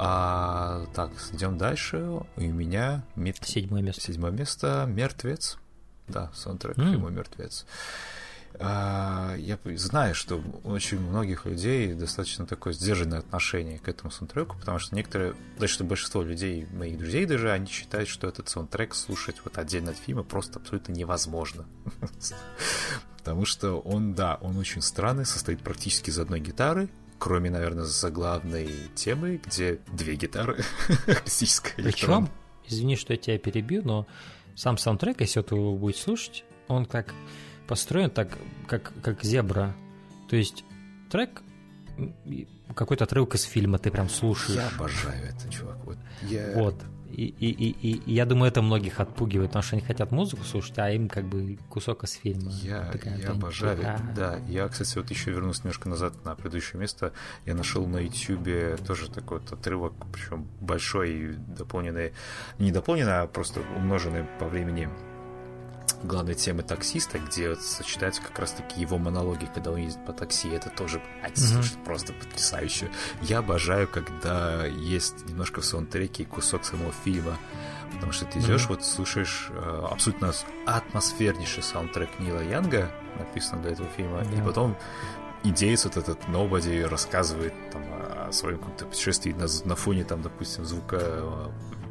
А, так, идем дальше. У меня мет... седьмое место. Седьмое место Мертвец. Да, саундтрек mm. фильма Мертвец. А, я знаю, что у очень многих людей достаточно такое сдержанное отношение к этому саундтреку, потому что некоторые, даже что большинство людей, моих друзей даже, они считают, что этот саундтрек слушать вот отдельно от фильма просто абсолютно невозможно. Потому что он, да, он очень странный, состоит практически из одной гитары, кроме, наверное, заглавной темы, где две гитары, классическая Причем, извини, что я тебя перебью, но сам саундтрек, если вот вы будете слушать, он как построен так, как, как зебра. То есть трек какой-то отрывок из фильма ты прям слушаешь. Я обожаю это, чувак. Вот. Я... вот. И, и, и, и я думаю, это многих отпугивает, потому что они хотят музыку слушать, а им как бы кусок из фильма. Я, такая, я обожаю. А... Да, я, кстати, вот еще вернусь немножко назад на предыдущее место. Я нашел на YouTube тоже такой вот отрывок, причем большой, дополненный, не дополненный, а просто умноженный по времени главной темы таксиста, где вот сочетаются как раз-таки его монологи, когда он ездит по такси. Это тоже mm-hmm. просто потрясающе. Я обожаю, когда есть немножко в саундтреке кусок самого фильма, потому что ты идешь, mm-hmm. вот слушаешь э, абсолютно атмосфернейший саундтрек Нила Янга, написанный для этого фильма, yeah. и потом идеец вот этот Nobody рассказывает там, о своем каком-то путешествии на, на фоне, там, допустим, звука э,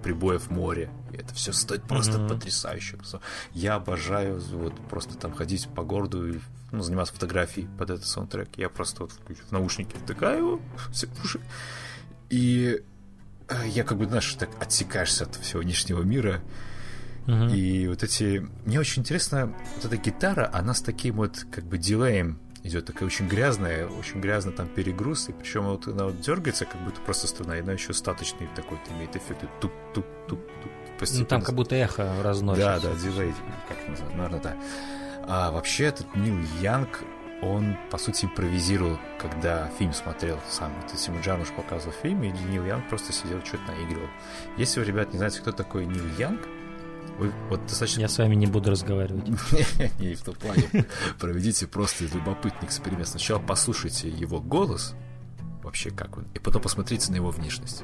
прибоев в море. И это все стоит просто mm-hmm. потрясающе. Я обожаю вот просто там ходить по городу и ну, заниматься фотографией под этот саундтрек. Я просто вот в наушники втыкаю его, все уши. И э, я как бы, знаешь, так отсекаешься от всего внешнего мира. Uh-huh. И вот эти... Мне очень интересно, вот эта гитара, она с таким вот как бы дилеем идет такая очень грязная, очень грязно там перегруз, и причем вот она вот дергается, как будто просто струна, и она еще стаккатный такой имеет эффект, туп-туп-туп-туп. Ну, там как будто эхо разносится. Да, да, дилей, как это называется, наверное, да. А вообще этот Нил Янг, он, по сути, импровизировал, когда фильм смотрел сам. Вот ему Джармуш показывал фильм, и Нил Янг просто сидел, что-то наигрывал. Если вы, ребят, не знаете, кто такой Нил Янг, вы вот достаточно... Я с вами не буду разговаривать. Не в том плане. Проведите просто любопытный эксперимент. Сначала послушайте его голос, вообще как он, и потом посмотрите на его внешность.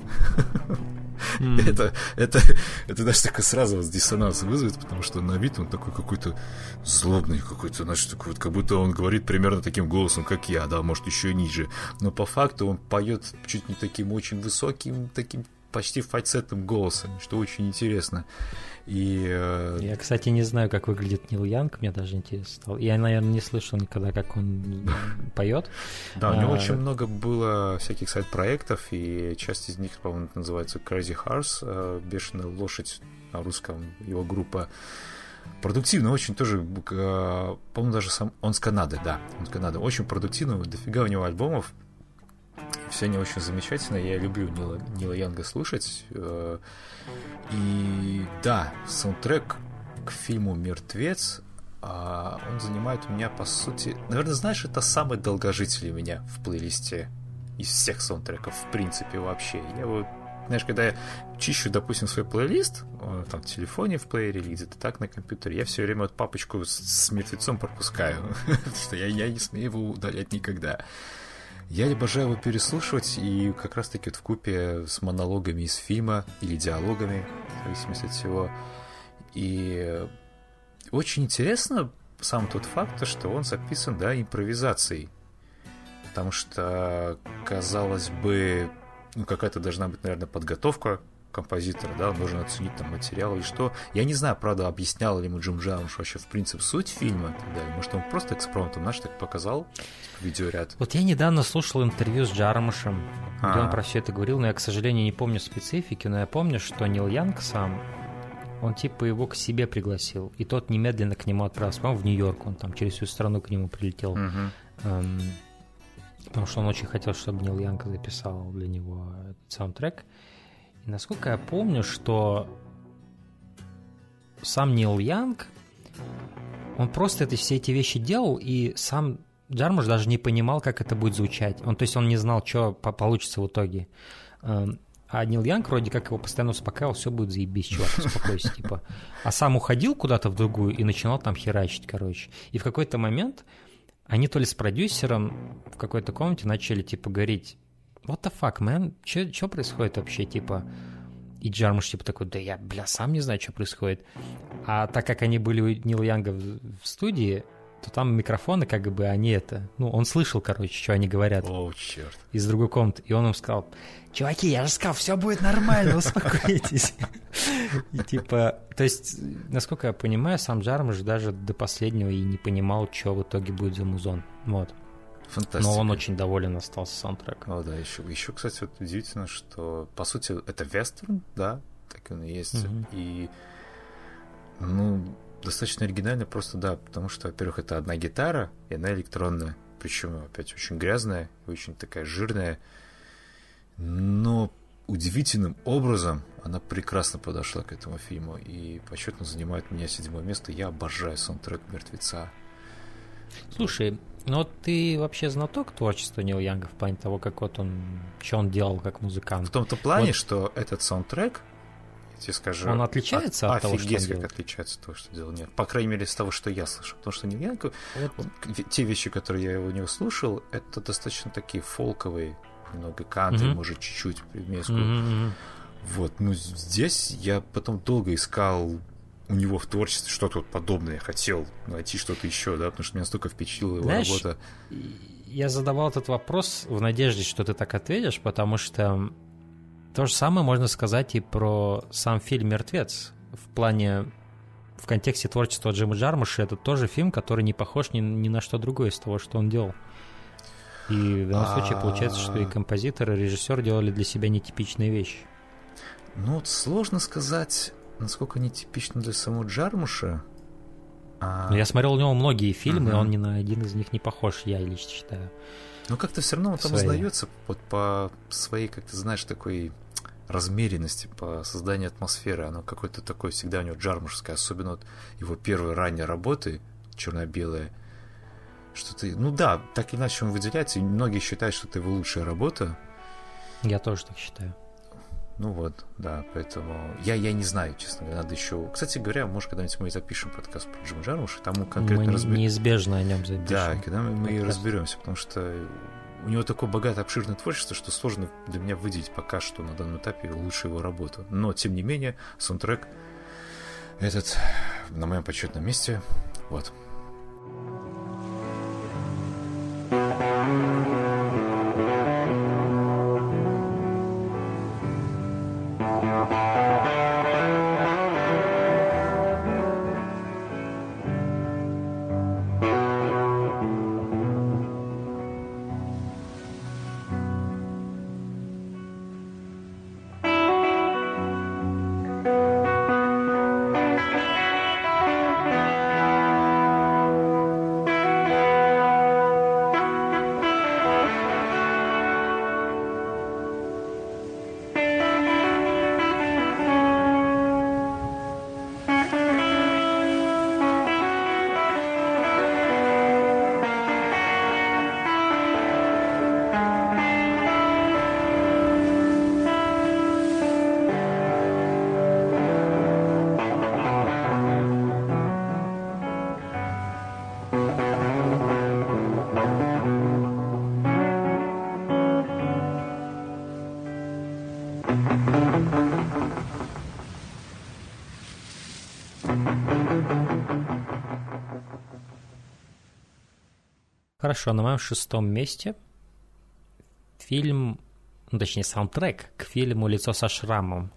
Mm. это, это, это даже такой сразу вот диссонанс вызовет, потому что на вид он такой какой-то злобный, какой-то, значит, такой вот, как будто он говорит примерно таким голосом, как я, да, может, еще ниже. Но по факту он поет чуть не таким очень высоким, таким почти фальцетным голосом, что очень интересно. И, э... Я, кстати, не знаю, как выглядит Нил Янг, мне даже интересно стало. Я, наверное, не слышал никогда, как он поет. Да, у него а, очень много было всяких сайт-проектов, и часть из них, по-моему, называется Crazy Horse, э, бешеная лошадь на русском, его группа. Продуктивно очень тоже, э, по-моему, даже сам... Он с Канады, да, он с Канады. Очень продуктивно, дофига у него альбомов. Все они очень замечательные. Я люблю Нила, Нила Янга слушать. Э, и да, саундтрек к фильму «Мертвец» а, он занимает у меня, по сути... Наверное, знаешь, это самый долгожитель у меня в плейлисте из всех саундтреков, в принципе, вообще. Я вот знаешь, когда я чищу, допустим, свой плейлист, э, там, в телефоне, в плеере или где-то так на компьютере, я все время вот папочку с, с мертвецом пропускаю, потому что я, я не смею его удалять никогда. Я обожаю его переслушивать, и как раз-таки вот в купе с монологами из фильма или диалогами, в зависимости от всего. И очень интересно сам тот факт, что он записан, да, импровизацией. Потому что, казалось бы, ну, какая-то должна быть, наверное, подготовка композитора, да, должен оценить там материал или что. Я не знаю, правда, объяснял ли ему Джим Джармуш вообще в принцип суть фильма и так далее. Может, он просто экспромтом, знаешь, так показал типа, видеоряд. Вот я недавно слушал интервью с Джармушем, где А-а-а. он про все это говорил, но я, к сожалению, не помню специфики, но я помню, что Нил Янг сам он типа его к себе пригласил, и тот немедленно к нему отправился, по в Нью-Йорк, он там через всю страну к нему прилетел, uh-huh. эм, потому что он очень хотел, чтобы Нил Янг записал для него этот саундтрек. И насколько я помню, что сам Нил Янг, он просто это, все эти вещи делал, и сам Джармуш даже не понимал, как это будет звучать. Он, то есть он не знал, что получится в итоге. Эм, а Нил Янг вроде как его постоянно успокаивал, все будет заебись, чувак, успокойся, типа. А сам уходил куда-то в другую и начинал там херачить, короче. И в какой-то момент они то ли с продюсером в какой-то комнате начали, типа, говорить, what the fuck, man? Что происходит вообще, типа? И Джармуш типа такой, да я, бля, сам не знаю, что происходит. А так как они были у Нил Янга в, студии, то там микрофоны, как бы, они это... Ну, он слышал, короче, что они говорят. О, черт. Из другой комнаты. И он им сказал, чуваки, я же сказал, все будет нормально, успокойтесь. И типа, то есть, насколько я понимаю, сам Джармуш даже до последнего и не понимал, что в итоге будет за музон. Вот. Фантастика. Но он очень доволен остался саундтреком. О, да, еще, еще, кстати, вот удивительно, что, по сути, это вестерн, да, так он и есть. Мгм. И, ну, достаточно оригинально просто, да, потому что, во-первых, это одна гитара и она электронная. Причем, опять, очень грязная очень такая жирная. Но удивительным образом она прекрасно подошла к этому фильму и почетно занимает у меня седьмое место. Я обожаю саундтрек «Мертвеца». Слушай, вот ты вообще знаток творчества Нил Янга в плане того, как вот он, что он делал как музыкант? В том-то плане, Вот. что этот саундтрек, я тебе скажу... Он отличается от того, что он как делает? отличается от того, что делал нет. По крайней мере, с того, что я слышал. Потому что Нил Янг, Вот. те вещи, которые я у него слушал, это достаточно такие фолковые, немного кантри, Мгм. может, чуть-чуть примеску. Мгм. Вот, ну здесь я потом долго искал у него в творчестве что-то вот подобное. Хотел найти что-то еще, да, потому что меня настолько впечатлила его Знаешь, работа. Я задавал этот вопрос в надежде, что ты так ответишь, потому что то же самое можно сказать и про сам фильм «Мертвец». В плане, в контексте творчества Джима Джармуша, это тоже фильм, который не похож ни, ни на что другое из того, что он делал. И в данном случае получается, что и композитор, и режиссер делали для себя нетипичные вещи. Ну, вот сложно сказать, насколько нетипично для самого Джармуша. А, Но я смотрел у него многие фильмы, Мгм. он ни на один из них не похож, я лично считаю. Ну, как-то все равно он там Свои. узнается вот по своей, как ты знаешь, такой размеренности, по созданию атмосферы. Оно какое-то такое всегда у него джармушское, особенно вот его первые ранние работы, черно-белые. Что-то, ну да, так иначе он выделяется, и многие считают, что это его лучшая работа. Я тоже так считаю. Ну вот, да, поэтому я, я не знаю, честно говоря, надо еще... Кстати говоря, может, когда-нибудь мы и запишем подкаст про Джима Джармуша, там мы конкретно Мы разберем. неизбежно о нем запишем. Да, когда мы, мы и разберемся, потому что у него такое богатое, обширное творчество, что сложно для меня выделить пока что на данном этапе лучшую его работу. Но, тем не менее, саундтрек этот на моем почетном месте. Вот. Хорошо, на моем шестом месте фильм, ну точнее саундтрек к фильму «Лицо со шрамом».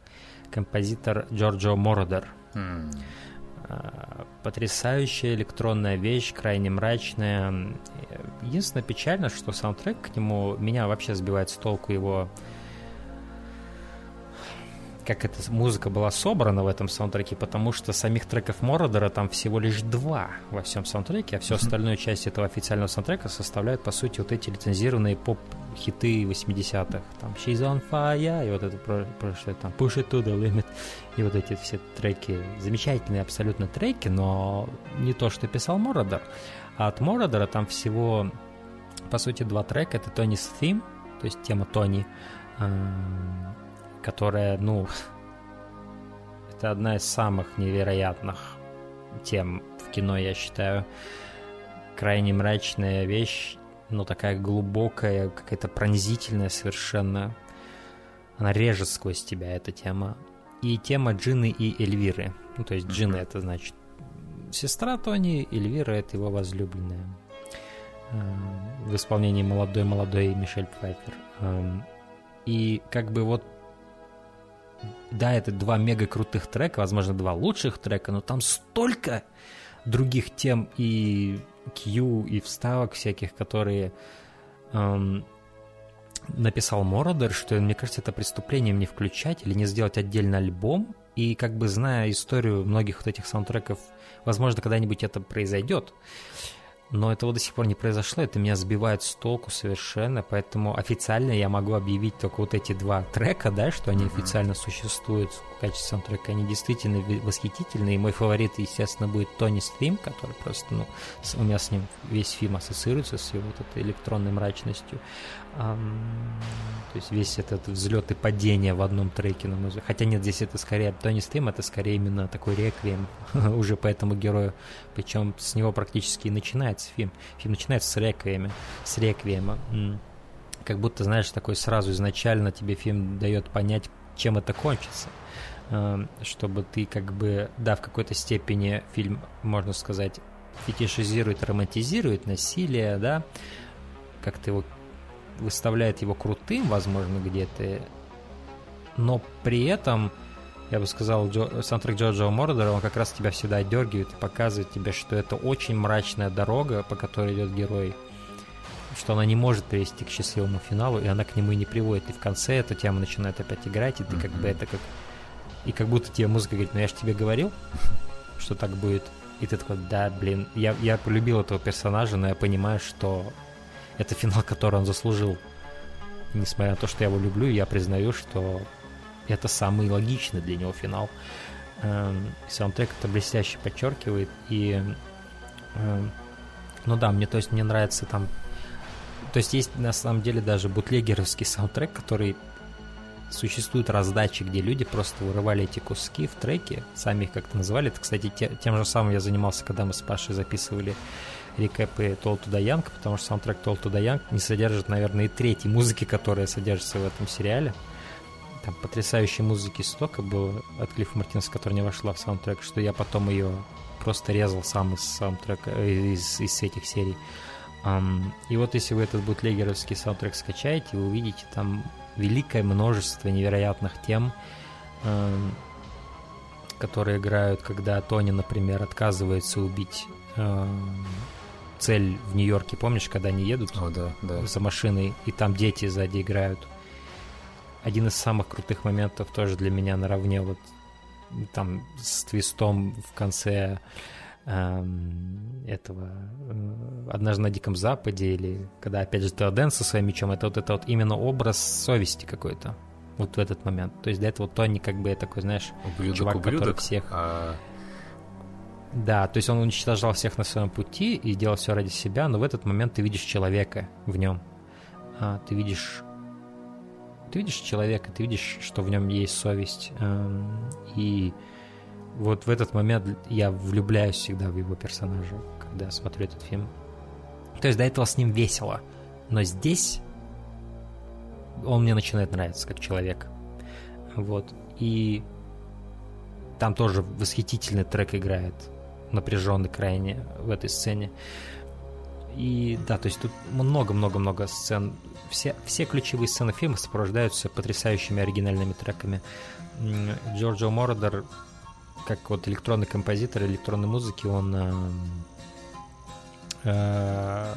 Композитор Джорджо Мородер. А, Потрясающая электронная вещь, крайне мрачная. Единственное печально, что саундтрек к нему меня вообще сбивает с толку его как эта музыка была собрана в этом саундтреке, потому что самих треков Мородера там всего лишь два во всем саундтреке, а всю остальную часть этого официального саундтрека составляют, по сути, вот эти лицензированные поп-хиты 80-х. Там She's on Fire, и вот это про- прошлое, там Push It to the Limit, и вот эти все треки. Замечательные абсолютно треки, но не то, что писал Мородер. А от Мородера там всего, по сути, два трека. Это Тони's Theme, то есть тема Тони, эм, которая, ну, это одна из самых невероятных тем в кино, я считаю. Крайне мрачная вещь, но такая глубокая, какая-то пронзительная совершенно. Она режет сквозь тебя, эта тема. И тема Джины и Эльвиры. Ну, то есть Джина это значит сестра Тони, Эльвира это его возлюбленная. Эм, в исполнении молодой-молодой Мишель Пфайфер. Эм, и как бы вот да, это два мега крутых трека, возможно, два лучших трека, но там столько других тем и Q, и вставок всяких, которые эм, написал Мородер, что, мне кажется, это преступлением не включать или не сделать отдельный альбом. И как бы зная историю многих вот этих саундтреков, возможно, когда-нибудь это произойдет но этого до сих пор не произошло, это меня сбивает с толку совершенно, поэтому официально я могу объявить только вот эти два трека, да, что они mm-hmm. официально существуют в качестве саундтрека, они действительно восхитительные, и мой фаворит, естественно, будет Тони Стрим, который просто, ну, у меня с ним весь фильм ассоциируется с его вот этой электронной мрачностью, то есть весь этот взлет и падение в одном треке, на мой взгляд. Хотя нет, здесь это скорее Тони Стрим, это скорее именно такой реквием уже по этому герою. Причем с него практически и начинается фильм. Фильм начинается с реквиема. С реквиема. Как будто, знаешь, такой сразу изначально тебе фильм дает понять, чем это кончится. Чтобы ты как бы, да, в какой-то степени фильм, можно сказать, фетишизирует, романтизирует насилие, да, как-то его выставляет его крутым, возможно, где-то, но при этом, я бы сказал, Джо, саундтрек Джорджа Мордера, он как раз тебя всегда дергивает и показывает тебе, что это очень мрачная дорога, по которой идет герой, что она не может привести к счастливому финалу, и она к нему и не приводит. И в конце эта тема начинает опять играть, и ты mm-hmm. как бы это как... И как будто тебе музыка говорит, ну я же тебе говорил, что так будет. И ты такой, да, блин, я, я полюбил этого персонажа, но я понимаю, что это финал, который он заслужил. Несмотря на то, что я его люблю, я признаю, что это самый логичный для него финал. Эм, саундтрек это блестяще подчеркивает. И эм, ну да, мне то есть мне нравится там. То есть есть на самом деле даже бутлегеровский саундтрек, который существуют раздачи, где люди просто вырывали эти куски в треке, сами их как-то называли. Это, кстати, те, тем же самым я занимался, когда мы с Пашей записывали рекэпы to the Young, потому что саундтрек to the Young не содержит, наверное, и третьей музыки, которая содержится в этом сериале. Там потрясающей музыки столько было от Клиффа Мартинса, которая не вошла в саундтрек, что я потом ее просто резал сам из саундтрека, э, из, из этих серий. Um, и вот если вы этот бутлегеровский саундтрек скачаете, вы увидите там великое множество невероятных тем, um, которые играют, когда Тони, например, отказывается убить um, цель в Нью-Йорке, помнишь, когда они едут О, да, да. за машиной, и там дети сзади играют. Один из самых крутых моментов тоже для меня наравне вот там с твистом в конце эм, этого э, «Однажды на Диком Западе» или когда опять же Теоден со своим мечом, это вот это вот именно образ совести какой-то вот в этот момент. То есть до этого Тони как бы такой, знаешь, ублюдок, чувак, ублюдок, который всех... А да, то есть он уничтожал всех на своем пути и делал все ради себя, но в этот момент ты видишь человека в нем. А, ты видишь ты видишь человека, ты видишь, что в нем есть совесть. Эм, и вот в этот момент я влюбляюсь всегда в его персонажа, когда смотрю этот фильм. То есть до этого с ним весело, но здесь он мне начинает нравиться как человек. Вот. И там тоже восхитительный трек играет напряженный крайне в этой сцене. И да, то есть тут много-много-много сцен. Все, все ключевые сцены фильма сопровождаются потрясающими оригинальными треками. Джорджо Мордер, как вот электронный композитор электронной музыки, он э, э,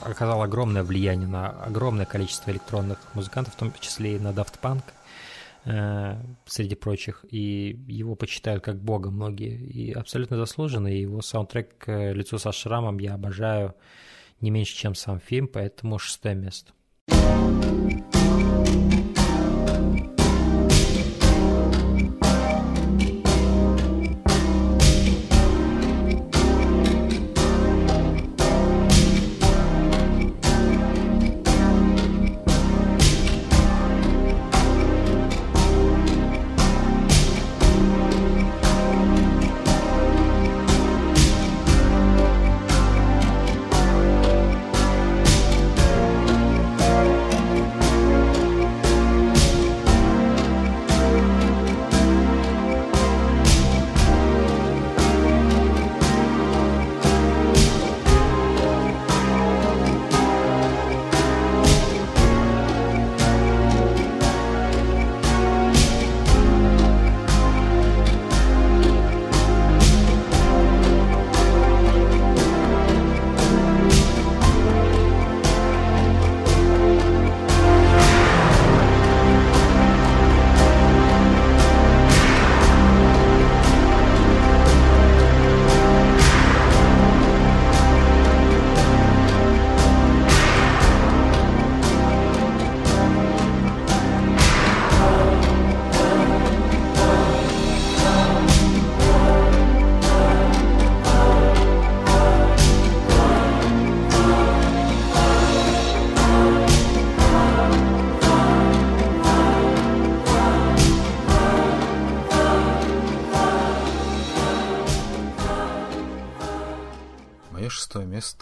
оказал огромное влияние на огромное количество электронных музыкантов, в том числе и на Daft Punk. Э, среди прочих, и его почитают как бога многие, и абсолютно заслуженно, и его саундтрек «Лицо со шрамом» я обожаю не меньше, чем сам фильм, поэтому шестое место.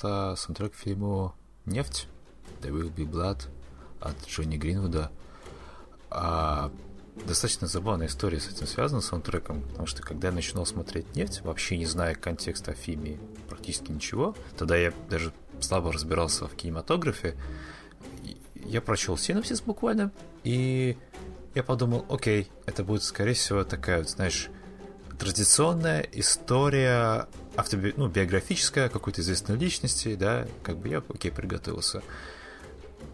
Место саундтрек к фильму «Нефть» «There Will Be Blood» от Джонни Гринвуда. А, достаточно забавная история с этим связана, с саундтреком, потому что когда я начинал смотреть «Нефть», вообще не зная контекста фильме практически ничего, тогда я даже слабо разбирался в кинематографе, я прочел синопсис буквально, и я подумал, окей, это будет, скорее всего, такая, вот, знаешь, традиционная история автоби... ну, биографическая какой-то известной личности, да, как бы я, окей, приготовился.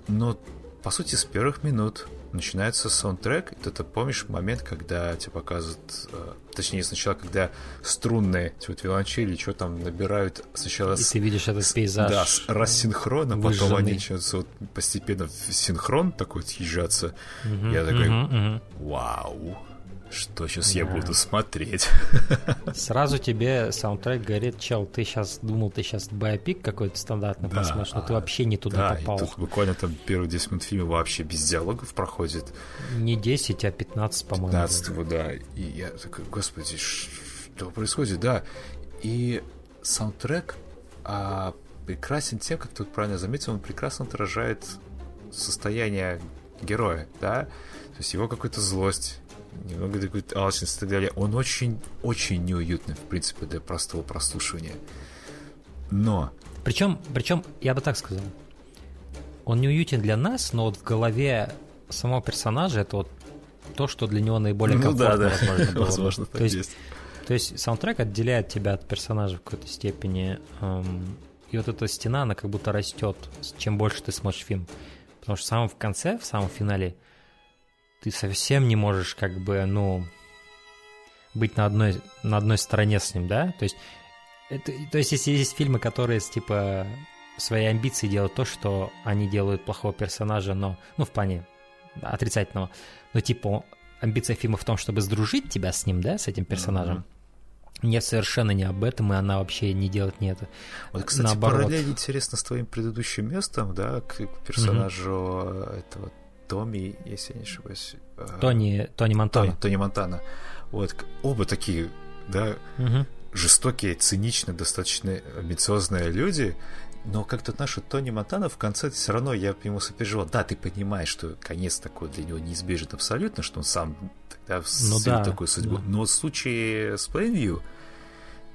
Но, по сути, с первых минут начинается саундтрек, и ты помнишь момент, когда тебе показывают, э, точнее, сначала, когда струнные, типа, вот виолончели, что там набирают сначала... И с, ты видишь этот пейзаж. Да, с рассинхрона, потом они начинаются вот постепенно в синхрон такой съезжаться. Угу, Я такой, угу, угу. вау, что сейчас да. я буду смотреть? Сразу тебе саундтрек говорит, чел, ты сейчас думал, ты сейчас байопик какой-то стандартный да, посмотришь, но а, ты вообще не туда да, попал. Тут буквально там первые 10 минут фильма вообще без диалогов проходит. Не 10, а 15, по-моему. 15, вот, да. И я такой, господи, что происходит? Да. И саундтрек а, прекрасен тем, как тут правильно заметил, он прекрасно отражает состояние героя, да, то есть его какую-то злость, немного такой алчность и так далее. Он очень-очень неуютный, в принципе, для простого прослушивания. Но... Причем, причем, я бы так сказал, он неуютен для нас, но вот в голове самого персонажа это вот то, что для него наиболее ну, комфортно, да, да. возможно, было. возможно то есть, есть. То есть саундтрек отделяет тебя от персонажа в какой-то степени, эм, и вот эта стена, она как будто растет, чем больше ты смотришь фильм. Потому что в самом конце, в самом финале, ты совсем не можешь как бы, ну, быть на одной, на одной стороне с ним, да? То есть, это, то есть если есть фильмы, которые типа свои амбиции делают то, что они делают плохого персонажа, но, ну, в плане отрицательного, но типа амбиция фильма в том, чтобы сдружить тебя с ним, да, с этим персонажем. Mm-hmm. Нет, совершенно не об этом, и она вообще не делает не это. Вот, кстати, Наоборот. параллель интересно с твоим предыдущим местом, да, к персонажу mm-hmm. этого Томми, если я не ошибаюсь. Э, Тони, Тони Монтана. Тони, Тони Монтана. Вот, оба такие, да, угу. жестокие, циничные, достаточно амбициозные люди, но как-то наша Тони Монтана в конце все равно я ему сопереживал. Да, ты понимаешь, что конец такой для него неизбежен абсолютно, что он сам тогда ну, да, такую судьбу. Да. Но в случае с Plainview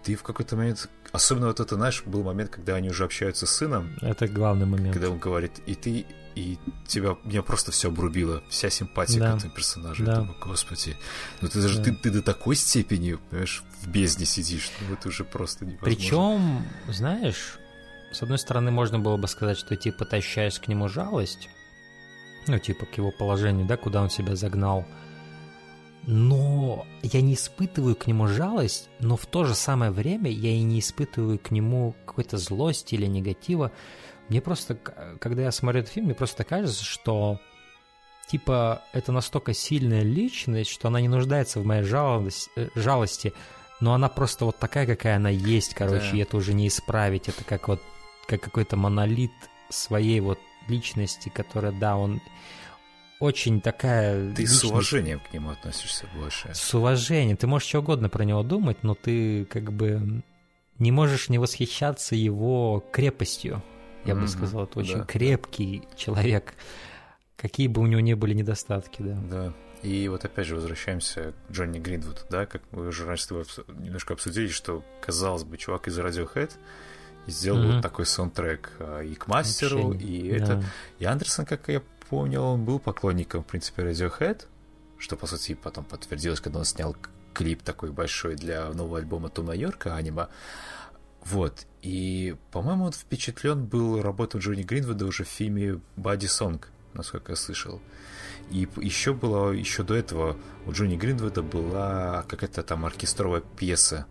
ты в какой-то момент... Особенно вот это, знаешь, был момент, когда они уже общаются с сыном. Это главный момент. Когда он говорит, и ты и тебя меня просто все обрубило, вся симпатия да. к этому персонажу. Да. Я думаю, господи, ну ты даже да. ты, ты до такой степени, понимаешь, в бездне сидишь, ну это уже просто невозможно. Причем, знаешь, с одной стороны, можно было бы сказать, что типа ты ощущаешь к нему жалость, ну типа к его положению, да, куда он себя загнал. Но я не испытываю к нему жалость, но в то же самое время я и не испытываю к нему какой-то злости или негатива. Мне просто, когда я смотрю этот фильм, мне просто кажется, что типа это настолько сильная личность, что она не нуждается в моей жалости, э, жалости но она просто вот такая, какая она есть, короче, да. и это уже не исправить. Это как вот как какой-то монолит своей вот личности, которая, да, он очень такая... Ты личность... с уважением к нему относишься больше. С уважением. Ты можешь что угодно про него думать, но ты как бы не можешь не восхищаться его крепостью я mm-hmm. бы сказал. Это очень да. крепкий человек, какие бы у него ни были недостатки, да. Да. И вот опять же возвращаемся к Джонни Гринвуд, да, как мы уже раньше с тобой немножко обсудили, что, казалось бы, чувак из Radiohead сделал mm-hmm. вот такой саундтрек а, и к мастеру, Вообще, и да. это... И Андерсон, как я понял, он был поклонником, в принципе, Radiohead, что, по сути, потом подтвердилось, когда он снял клип такой большой для нового альбома Тома Йорка, анима. Вот. И, по-моему, он впечатлен был работой Джонни Гринвуда уже в фильме «Бади Сонг», насколько я слышал. И еще было, еще до этого у Джонни Гринвуда была какая-то там оркестровая пьеса.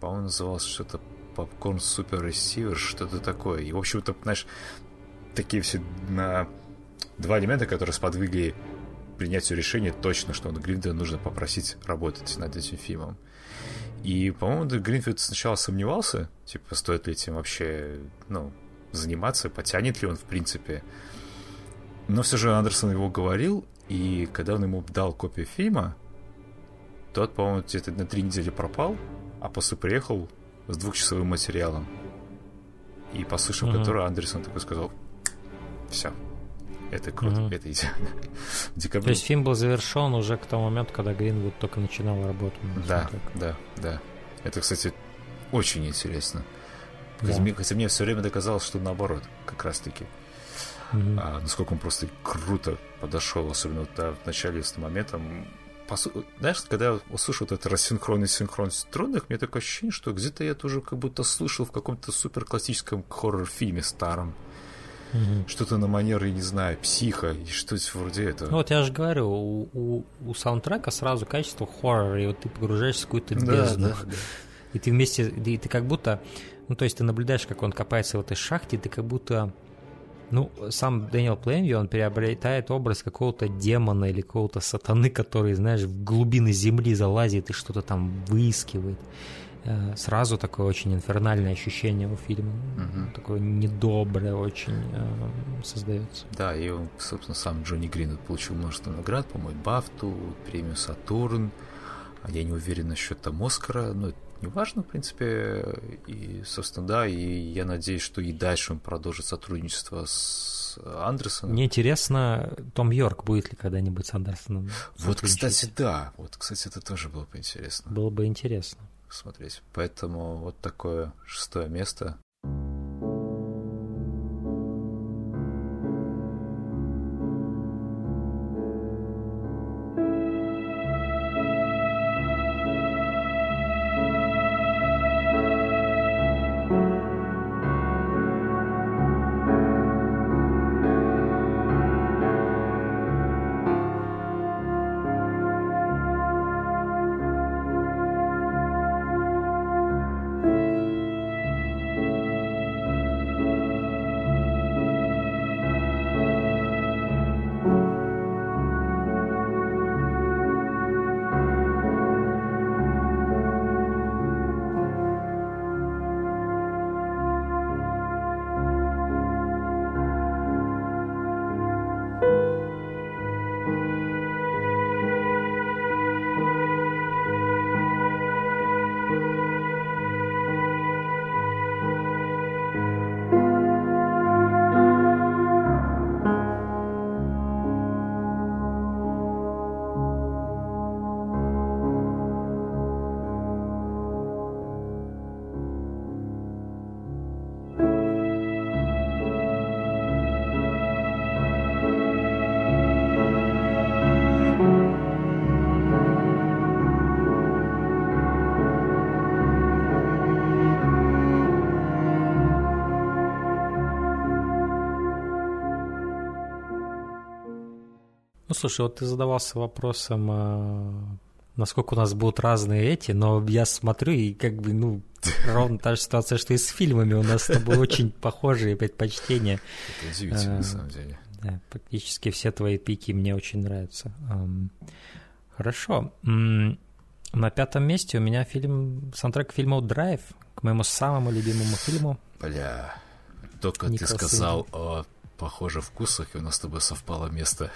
По-моему, называлась что-то Попкорн Супер Ресивер, что-то такое. И, в общем-то, знаешь, такие все на два элемента, которые сподвигли принятию решения точно, что он Гринвуда нужно попросить работать над этим фильмом. И, по-моему, Гринфилд сначала сомневался, типа, стоит ли этим вообще, ну, заниматься, потянет ли он, в принципе. Но все же Андерсон его говорил, и когда он ему дал копию фильма, тот, по-моему, где-то на три недели пропал, а после приехал с двухчасовым материалом. И послушав mm-hmm. которую, Андерсон такой сказал, все, это круто, mm-hmm. это идеально. Декабрь... То есть фильм был завершен уже к тому моменту, когда Гринвуд только начинал работу. Да, да, да. Это, кстати, очень интересно. Да. Хотя, хотя мне все время доказалось, что наоборот, как раз-таки. Mm-hmm. А, насколько он просто круто подошел, особенно вот, да, в начале с моментом. Посу... Знаешь, когда я услышал вот этот рассинхрон и синхрон струнных, мне такое ощущение, что где-то я тоже как будто слышал в каком-то супер классическом хоррор-фильме старом. Mm-hmm. Что-то на манер, я не знаю, психа и что-то вроде этого. Ну вот я же говорю, у, у, у саундтрека сразу качество хоррора, и вот ты погружаешься в какую-то бездну. Да, да, да. И ты вместе, и ты как будто, ну то есть ты наблюдаешь, как он копается в этой шахте, ты как будто ну, сам Дэниел Плейнви, он приобретает образ какого-то демона или какого-то сатаны, который, знаешь, в глубины земли залазит и что-то там выискивает. Э, сразу такое очень инфернальное ощущение у фильма. Угу. Такое недоброе очень э, создается. Да, и он, собственно, сам Джонни Грин получил множество наград, по-моему, Бафту, премию Сатурн. А я не уверен насчет там Оскара, но неважно, в принципе. И, собственно, да, и я надеюсь, что и дальше он продолжит сотрудничество с Андерсоном. Мне интересно, Том Йорк будет ли когда-нибудь с Андерсоном Вот, кстати, да. Вот, кстати, это тоже было бы интересно. Было бы интересно. Смотреть. Поэтому вот такое шестое место. Слушай, вот ты задавался вопросом, а, насколько у нас будут разные эти, но я смотрю и как бы, ну, ровно та же ситуация, что и с фильмами. У нас с тобой очень похожие предпочтения. Это удивительно, на самом деле. Да, практически все твои пики мне очень нравятся. Хорошо. На пятом месте у меня фильм, саундтрек фильма «Драйв», к моему самому любимому фильму. Бля, только Николас ты сказал о похоже вкусах, и у нас с тобой совпало место.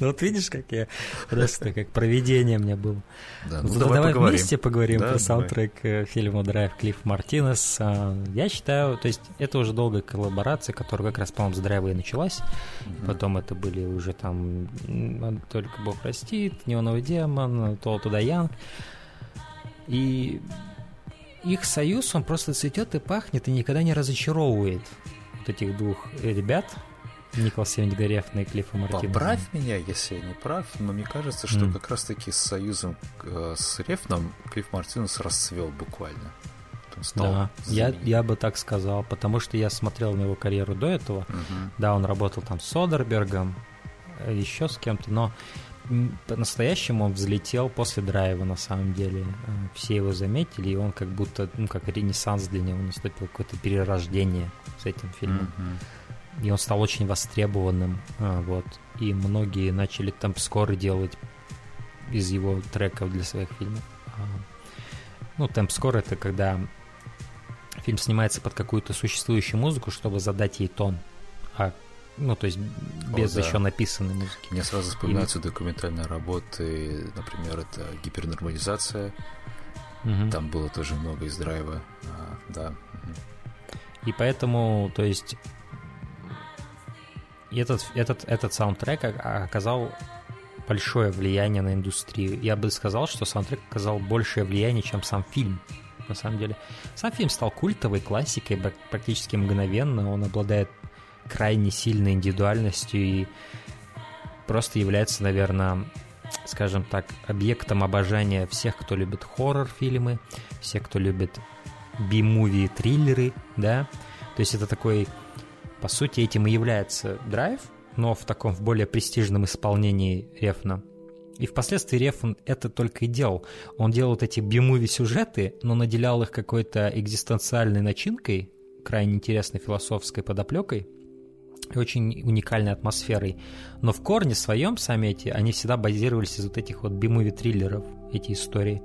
Ну вот видишь, как я просто как проведение мне было. Да, ну, давай, давай поговорим. вместе поговорим да, про саундтрек давай. Э, фильма «Драйв» Клифф Мартинес. А, я считаю, то есть это уже долгая коллаборация, которая как раз, по-моему, с «Драйва» и началась. Mm-hmm. Потом это были уже там «Только Бог простит», «Неоновый демон», «То туда Янг». И их союз, он просто цветет и пахнет, и никогда не разочаровывает этих двух ребят, Николаса Виндгарефна и Клиффа Мартина. Поправь меня, если я не прав, но мне кажется, что mm. как раз-таки с союзом э, с Рефном Клифф Мартинес расцвел буквально. да, я, я бы так сказал, потому что я смотрел на его карьеру до этого. Uh-huh. Да, он работал там с Содербергом, э, еще с кем-то, но по-настоящему он взлетел после драйва, на самом деле. Э, все его заметили, и он как будто, ну, как ренессанс для него наступил, какое-то перерождение с этим фильмом. Mm-hmm. И он стал очень востребованным, э, вот. И многие начали там скоро делать из его треков для своих фильмов. А, ну, темп скор это когда фильм снимается под какую-то существующую музыку, чтобы задать ей тон. А ну, то есть без О, да. еще написанной музыки. Мне сразу вспоминаются И... документальные работы, например, это гипернормализация. Угу. Там было тоже много из драйва, а, да. И поэтому, то есть, этот, этот, этот саундтрек оказал большое влияние на индустрию. Я бы сказал, что саундтрек оказал большее влияние, чем сам фильм. На самом деле. Сам фильм стал культовой классикой практически мгновенно. Он обладает крайне сильной индивидуальностью и просто является, наверное, скажем так, объектом обожания всех, кто любит хоррор-фильмы, всех, кто любит би-муви триллеры, да. То есть это такой, по сути, этим и является драйв, но в таком в более престижном исполнении Рефна. И впоследствии Рефн это только и делал. Он делал вот эти би-муви сюжеты, но наделял их какой-то экзистенциальной начинкой, крайне интересной философской подоплекой, очень уникальной атмосферой. Но в корне своем сами эти, они всегда базировались из вот этих вот би-муви триллеров, эти истории.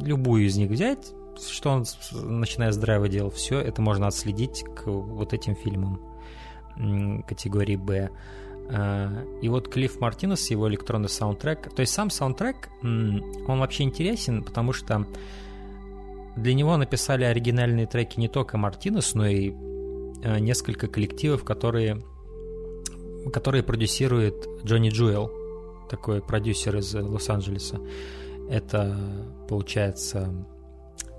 Любую из них взять, что он, начиная с драйва делал, все это можно отследить к вот этим фильмам категории «Б». А, и вот Клифф Мартинес, его электронный саундтрек, то есть сам саундтрек, он вообще интересен, потому что для него написали оригинальные треки не только Мартинес, но и несколько коллективов, которые, которые продюсирует Джонни Джуэл, такой продюсер из Лос-Анджелеса. Это, получается,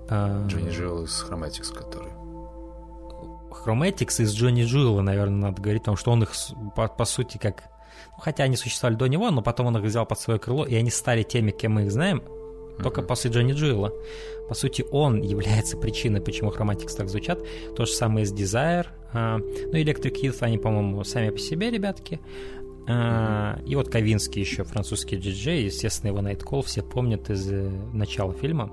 а, Джонни Джуэл из Chromatics, который. Chromatics из Джонни Джуэла, наверное, надо говорить, потому что он их, по, по сути, как... Ну, хотя они существовали до него, но потом он их взял под свое крыло, и они стали теми, кем мы их знаем, только mm-hmm. после Джонни Джуэла. По сути, он является причиной, почему Chromatics так звучат. То же самое с Desire. А, ну, Electric Youth, они, по-моему, сами по себе, ребятки. А, и вот Ковинский еще, французский диджей, естественно, его Night Call все помнят из э, начала фильма.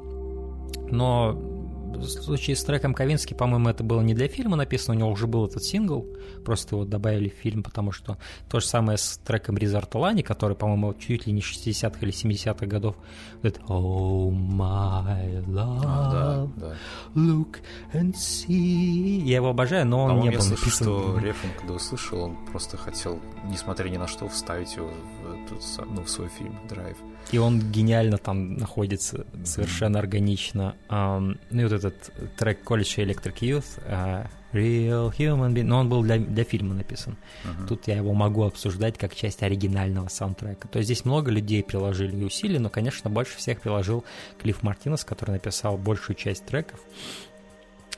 Но в случае с треком Ковински, по-моему, это было не для фильма написано, у него уже был этот сингл, просто его добавили в фильм, потому что то же самое с треком Ризарто Лани, который, по-моему, чуть ли не 60-х или 70-х годов, вот это Oh my love, а, да, да. look and see. Я его обожаю, но он не был написан. что Рефин, когда услышал, он просто хотел, несмотря ни на что, вставить его в, тут, ну, в свой фильм «Драйв». И он гениально там находится, совершенно органично. Um, ну и вот этот трек College Electric Youth, uh, Real Human Being, но он был для, для фильма написан. Uh-huh. Тут я его могу обсуждать как часть оригинального саундтрека. То есть здесь много людей приложили усилий, но, конечно, больше всех приложил Клифф Мартинес, который написал большую часть треков.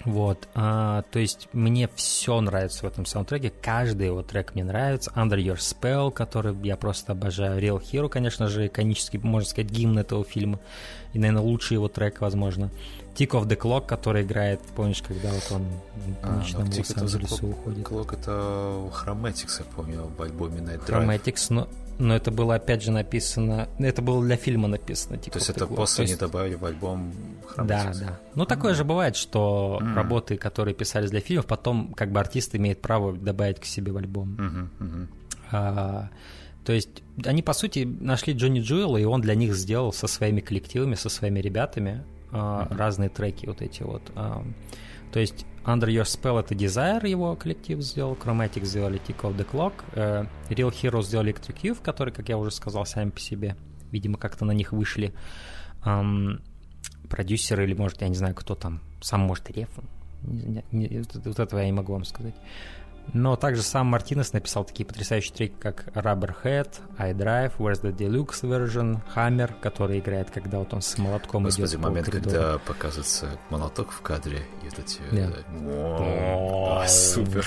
Вот, а, то есть мне все нравится в этом саундтреке, каждый его трек мне нравится. Under Your Spell, который я просто обожаю. Real Hero, конечно же, иконический, можно сказать, гимн этого фильма. И, наверное, лучший его трек, возможно. Tick of the Clock, который играет, помнишь, когда вот он а, ну, Лос-Анджелесу уходит. Clock это Chromatics, я помню, в альбоме Night Drive. Chromatics, но но это было опять же написано, это было для фильма написано. Типа, То есть это после есть... не добавили в альбом Да, да. Ну такое mm. же бывает, что mm. работы, которые писались для фильмов, потом как бы артист имеет право добавить к себе в альбом. Mm-hmm, mm-hmm. А, то есть они по сути нашли Джонни Джуэла, и он для них сделал со своими коллективами, со своими ребятами mm-hmm. разные треки вот эти вот. То есть Under Your Spell это Desire его коллектив сделал, Chromatic сделали Tick of the Clock, э, Real Hero сделали Electric Youth, которые, как я уже сказал, сами по себе, видимо, как-то на них вышли. Эм, продюсеры или, может, я не знаю, кто там, сам, может, Реф, вот этого я не могу вам сказать. Но также сам Мартинес написал такие потрясающие треки, как Rubberhead, I Drive, Where's the Deluxe Version, Hammer, который играет, когда вот он с молотком Господи, идет момент, когда показывается молоток в кадре, и это тебе... Да. супер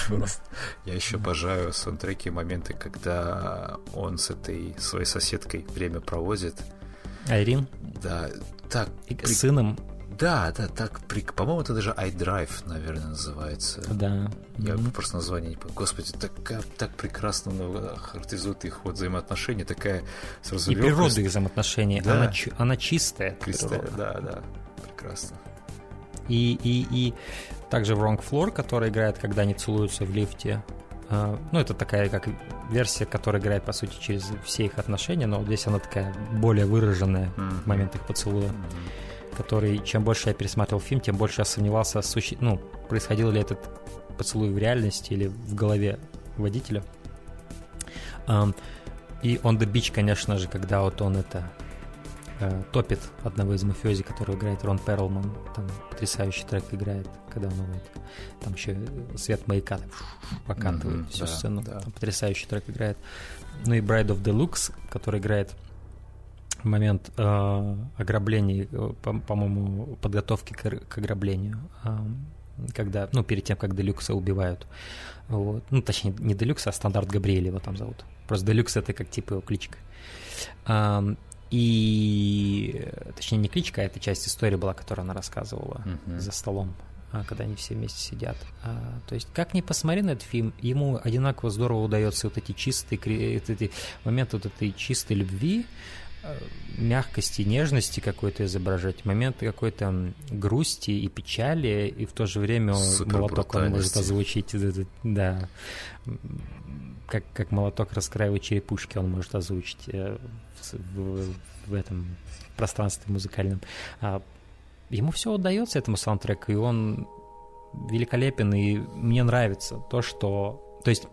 Я еще обожаю саундтреки моменты, когда он с этой своей соседкой время проводит. Айрин? Да, так... И с сыном да, да, так, по-моему, это даже iDrive, наверное, называется. Да. Я mm-hmm. просто название не помню. Господи, так, так прекрасно ну, характеризует их вот взаимоотношения, такая сразу И легкость. природа их взаимоотношений, да. она, она чистая. Чистая, да, да, прекрасно. И, и, и также Wrong Floor, который играет, когда они целуются в лифте. А, ну, это такая как версия, которая играет, по сути, через все их отношения, но здесь она такая более выраженная mm-hmm. в момент их поцелуя. Mm-hmm который, чем больше я пересматривал фильм, тем больше я сомневался, суще... ну, происходил ли этот поцелуй в реальности или в голове водителя. И On the Beach, конечно же, когда вот он это э, топит одного из мафиози, который играет Рон Перлман. Там потрясающий трек играет, когда он вот, там еще свет маяка так, покатывает mm-hmm, всю да, сцену. Да. Там потрясающий трек играет. Ну и Bride of Deluxe, который играет момент э, ограбления, э, по- по-моему, подготовки к, к ограблению, э, когда, ну, перед тем, как Делюкса убивают. Вот. Ну, точнее, не Делюкс, а стандарт Габриэль его там зовут. Просто Делюкс это как типа его кличка. Э, и, точнее, не кличка, а это часть истории была, которую она рассказывала uh-huh. за столом а, когда они все вместе сидят. А, то есть, как ни посмотри на этот фильм, ему одинаково здорово удается вот эти чистые, вот эти моменты вот этой чистой любви, мягкости, нежности какой-то изображать, моменты какой-то грусти и печали, и в то же время молоток он может озвучить, да, как, как молоток раскраивает черепушки, он может озвучить э, в, в, в этом пространстве музыкальном. А ему все удается, этому саундтреку, и он великолепен, и мне нравится то, что... То есть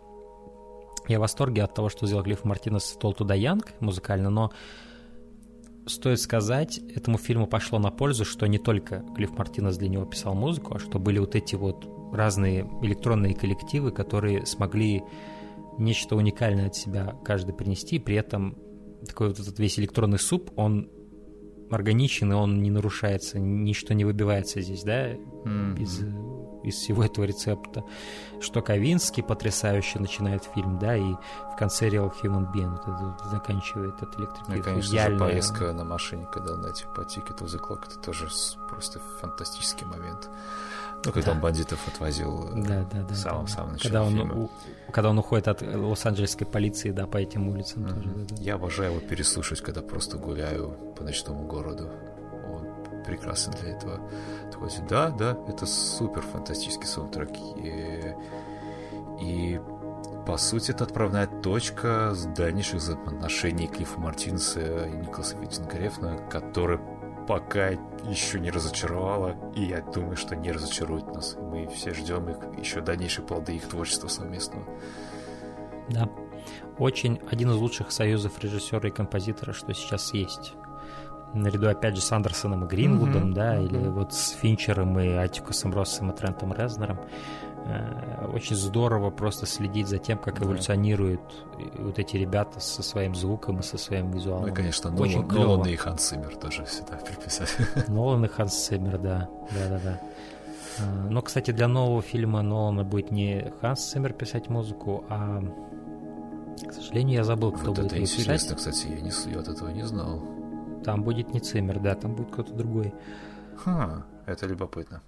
я в восторге от того, что сделал Глиф Мартинес Тол Туда Янг музыкально, но стоит сказать, этому фильму пошло на пользу, что не только Клифф Мартинес для него писал музыку, а что были вот эти вот разные электронные коллективы, которые смогли нечто уникальное от себя каждый принести, при этом такой вот этот весь электронный суп, он органичен, и он не нарушается, ничто не выбивается здесь, да, mm-hmm. из из всего этого рецепта. Что Ковинский потрясающе начинает фильм, да, и в конце Real Human Being это заканчивает этот электрик. Ну, конечно Идеальная... же, поездка на машине, когда он, знаете, по the Clock, это тоже просто фантастический момент. Ну, когда да. он бандитов отвозил э, да, да, да, в самом, да. самом начале когда он, фильма. У, когда он уходит от Лос-Анджелесской полиции, да, по этим улицам mm-hmm. тоже. Да, да. Я обожаю его переслушать, когда просто гуляю по ночному городу прекрасен для этого. Такой, да, да, это супер фантастический саундтрек. И, и по сути, это отправная точка дальнейших взаимоотношений Клиффа Мартинса и Николаса Виттингарефна, который пока еще не разочаровала, и я думаю, что не разочарует нас. Мы все ждем их еще дальнейшие плоды их творчества совместного. Да. Очень один из лучших союзов режиссера и композитора, что сейчас есть наряду опять же с Андерсоном и Гринвудом, mm-hmm. да, или mm-hmm. вот с Финчером и Атикусом Россом и Трентом Резнером. Э, очень здорово просто следить за тем, как эволюционируют вот эти ребята со своим звуком и со своим визуалом. Ну и, конечно, Очень Нолан, Нолан и Ханс Циммер тоже сюда приписать. Нолан и Ханс Циммер, да. Да-да-да. Э, но, кстати, для нового фильма Нолана будет не Ханс Циммер писать музыку, а к сожалению, я забыл, кто вот будет это интересно, писать. кстати, я, не, я от этого не знал. Там будет не Циммер, да, там будет кто-то другой. Ха, это любопытно.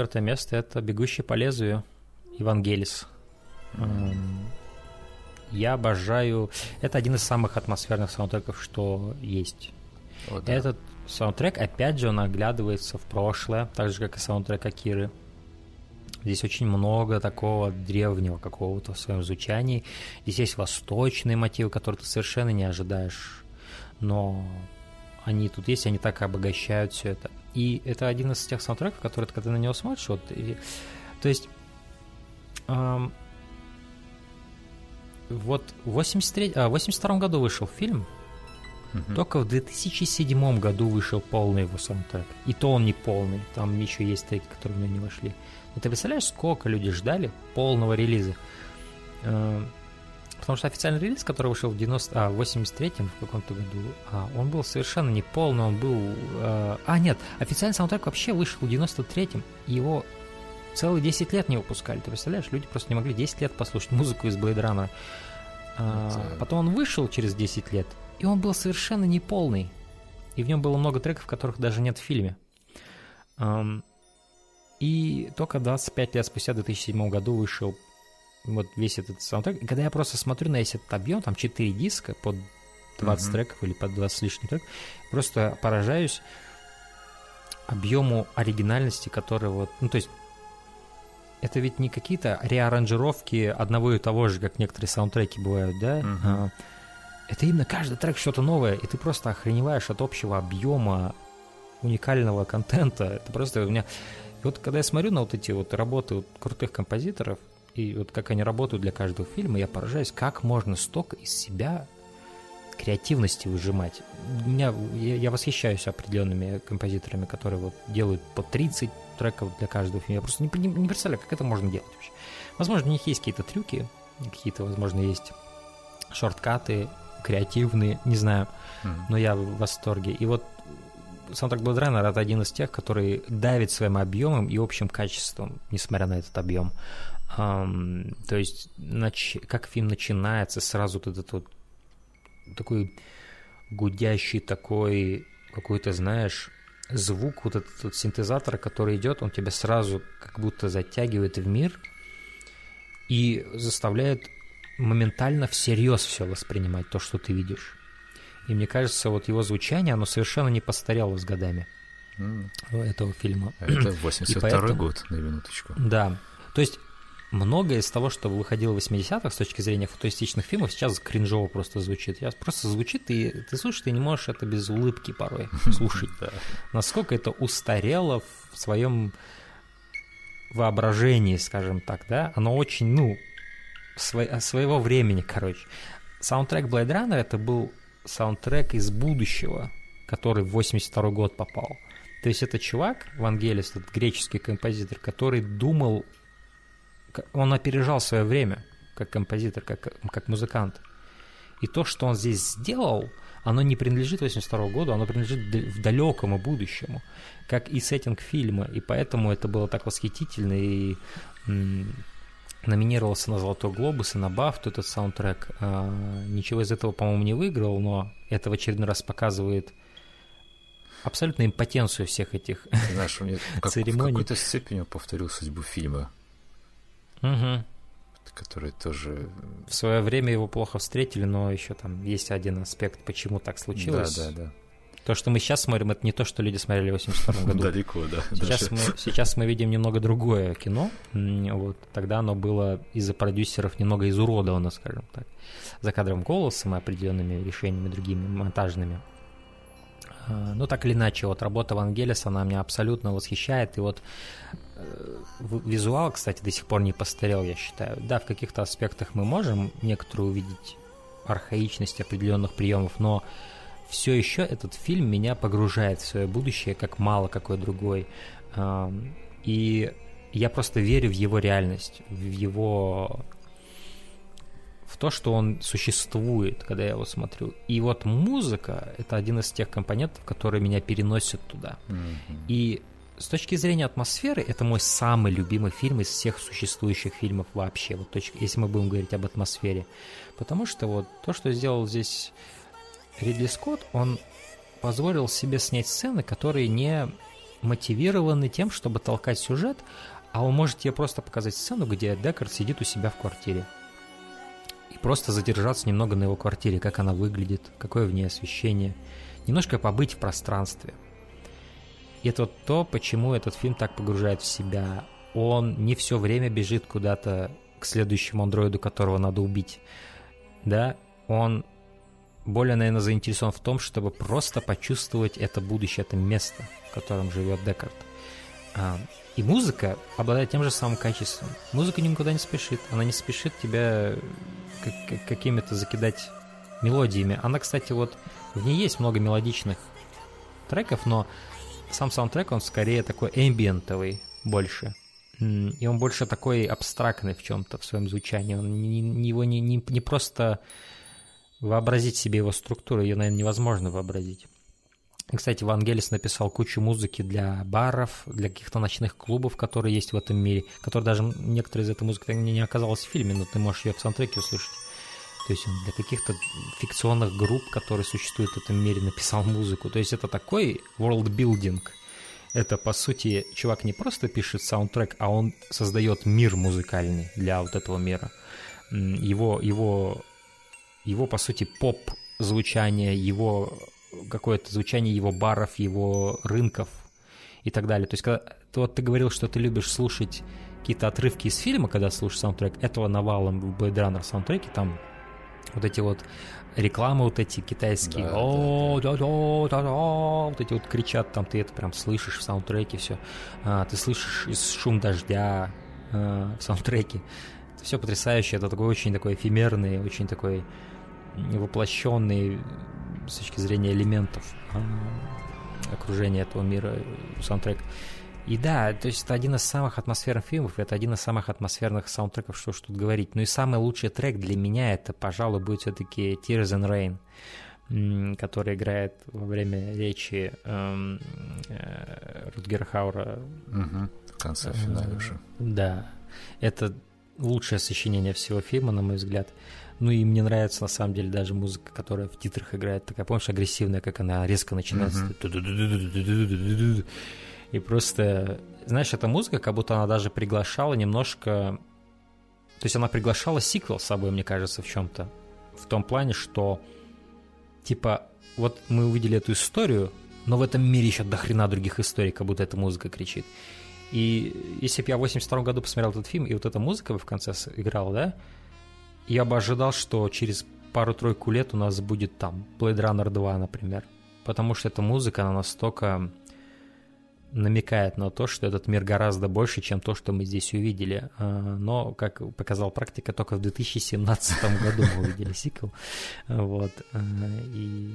Четвертое место это «Бегущий по лезвию» Евангелис. Mm-hmm. Я обожаю... Это один из самых атмосферных саундтреков, что есть. О, да. Этот саундтрек, опять же, он оглядывается в прошлое, так же, как и саундтрек Акиры. Здесь очень много такого древнего какого-то в своем звучании. Здесь есть восточные мотивы, которые ты совершенно не ожидаешь. Но они тут есть, они так обогащают все это. И это один из тех саундтреков, которые ты когда на него смотришь, вот, и, то есть эм, вот в 83, а, 82 году вышел фильм, угу. только в 2007 году вышел полный его саундтрек. И то он не полный, там еще есть треки, которые в него не вошли. Но ты представляешь, сколько люди ждали полного релиза? Эм, потому что официальный релиз, который вышел в 90, а, 83-м в каком-то году, а, он был совершенно не полный, он был... А, а, нет, официальный саундтрек вообще вышел в 93-м, и его целые 10 лет не выпускали. Ты представляешь, люди просто не могли 10 лет послушать музыку из Blade Runner. А, потом он вышел через 10 лет, и он был совершенно неполный. И в нем было много треков, которых даже нет в фильме. И только 25 лет спустя, в 2007 году, вышел вот весь этот саундтрек. И когда я просто смотрю на весь этот объем, там 4 диска под 20 mm-hmm. треков или под 20 с лишним треков, просто поражаюсь объему оригинальности, который вот, ну то есть это ведь не какие-то реаранжировки одного и того же, как некоторые саундтреки бывают, да? Uh-huh. Это именно каждый трек что-то новое, и ты просто охреневаешь от общего объема уникального контента. Это просто у меня и вот когда я смотрю на вот эти вот работы вот крутых композиторов, и вот как они работают для каждого фильма, я поражаюсь, как можно столько из себя креативности выжимать. У меня, я, я восхищаюсь определенными композиторами, которые вот делают по 30 треков для каждого фильма. Я просто не, не, не представляю, как это можно делать вообще. Возможно, у них есть какие-то трюки, какие-то, возможно, есть шорткаты креативные, не знаю, mm-hmm. но я в восторге. И вот саундтрек Blood Runner это один из тех, который давит своим объемом и общим качеством, несмотря на этот объем. Um, то есть, нач... как фильм начинается, сразу вот этот вот такой гудящий такой какой-то, знаешь, звук вот этот вот синтезатора, который идет, он тебя сразу как будто затягивает в мир и заставляет моментально всерьез все воспринимать, то, что ты видишь. И мне кажется, вот его звучание, оно совершенно не постарело с годами mm. этого фильма. Это 82 поэтому... год, на минуточку. Да. То есть многое из того, что выходило в 80-х с точки зрения футуристичных фильмов, сейчас кринжово просто звучит. Я просто звучит, и ты слушаешь, ты не можешь это без улыбки порой слушать. Насколько это устарело в своем воображении, скажем так, да? Оно очень, ну, своего времени, короче. Саундтрек Blade Runner это был саундтрек из будущего, который в 82 год попал. То есть это чувак, Вангелис, этот греческий композитор, который думал, он опережал свое время как композитор, как, как музыкант. И то, что он здесь сделал, оно не принадлежит 82 году, оно принадлежит в далекому будущему, как и сеттинг фильма. И поэтому это было так восхитительно и номинировался на Золотой Глобус и на Бафту этот саундтрек. А, ничего из этого, по-моему, не выиграл, но это в очередной раз показывает абсолютно импотенцию всех этих Знаешь, как, церемоний. в какой-то степени повторил судьбу фильма. Угу. Который тоже... В свое время его плохо встретили, но еще там есть один аспект, почему так случилось. Да, да, да. То, что мы сейчас смотрим, это не то, что люди смотрели в 82 году. Далеко, да. Сейчас мы, сейчас мы видим немного другое кино. Вот. Тогда оно было из-за продюсеров немного изуродовано, скажем так. За кадровым голосом и определенными решениями другими, монтажными. А, но так или иначе, вот работа Вангелиса, она меня абсолютно восхищает. И вот э, визуал, кстати, до сих пор не постарел, я считаю. Да, в каких-то аспектах мы можем некоторую увидеть архаичность определенных приемов, но все еще этот фильм меня погружает в свое будущее, как мало какой другой. И я просто верю в его реальность, в его в то, что он существует, когда я его смотрю. И вот музыка — это один из тех компонентов, которые меня переносят туда. Mm-hmm. И с точки зрения атмосферы, это мой самый любимый фильм из всех существующих фильмов вообще, вот точка, если мы будем говорить об атмосфере. Потому что вот то, что сделал здесь Ридли Скотт, он позволил себе снять сцены, которые не мотивированы тем, чтобы толкать сюжет, а он может тебе просто показать сцену, где Декард сидит у себя в квартире. И просто задержаться немного на его квартире, как она выглядит, какое в ней освещение. Немножко побыть в пространстве. И это вот то, почему этот фильм так погружает в себя. Он не все время бежит куда-то к следующему андроиду, которого надо убить. Да, он более, наверное, заинтересован в том, чтобы просто почувствовать это будущее, это место, в котором живет Декарт. А, и музыка обладает тем же самым качеством. Музыка никуда не спешит. Она не спешит тебя какими-то закидать мелодиями. Она, кстати, вот в ней есть много мелодичных треков, но сам саундтрек, он скорее такой эмбиентовый больше. И он больше такой абстрактный в чем-то в своем звучании. Он не, его не, не, не просто вообразить себе его структуру, ее, наверное, невозможно вообразить. Кстати, Вангелис написал кучу музыки для баров, для каких-то ночных клубов, которые есть в этом мире, которые даже некоторые из этой музыки не, оказалось в фильме, но ты можешь ее в саундтреке услышать. То есть он для каких-то фикционных групп, которые существуют в этом мире, написал музыку. То есть это такой world building. Это, по сути, чувак не просто пишет саундтрек, а он создает мир музыкальный для вот этого мира. Его, его, его по сути, поп-звучание, его какое-то звучание его баров, его рынков и так далее. То есть, когда вот ты говорил, что ты любишь слушать какие-то отрывки из фильма, когда слушаешь саундтрек, этого навалом в Blade Runner саундтреке, там вот эти вот рекламы вот эти китайские, да, о, да, да, да, да, вот эти вот кричат, там ты это прям слышишь в саундтреке все, а, ты слышишь шум дождя а, в саундтреке, это все потрясающе, это такой очень такой эфемерный, очень такой воплощенный с точки зрения элементов а, окружения этого мира саундтрек. И да, то есть это один из самых атмосферных фильмов, это один из самых атмосферных саундтреков, что ж тут говорить. Ну и самый лучший трек для меня это, пожалуй, будет все-таки Tears and Rain, который играет во время речи эм, э, Рутгера Хаура. Угу, в конце финала уже. Да, это лучшее сочинение всего фильма, на мой взгляд. Ну и мне нравится на самом деле даже музыка, которая в титрах играет, такая, помнишь, агрессивная, как она резко начинается. И просто, знаешь, эта музыка, как будто она даже приглашала немножко... То есть она приглашала сиквел с собой, мне кажется, в чем-то. В том плане, что, типа, вот мы увидели эту историю, но в этом мире еще до хрена других историй, как будто эта музыка кричит. И если бы я в 82 году посмотрел этот фильм, и вот эта музыка бы в конце играла, да, я бы ожидал, что через пару-тройку лет у нас будет там Blade Runner 2, например. Потому что эта музыка, она настолько намекает на то, что этот мир гораздо больше, чем то, что мы здесь увидели. А, но, как показала практика, только в 2017 году мы увидели сиквел. Вот. А, и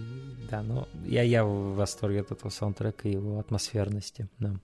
да, но я, я в восторге от этого саундтрека и его атмосферности. Да.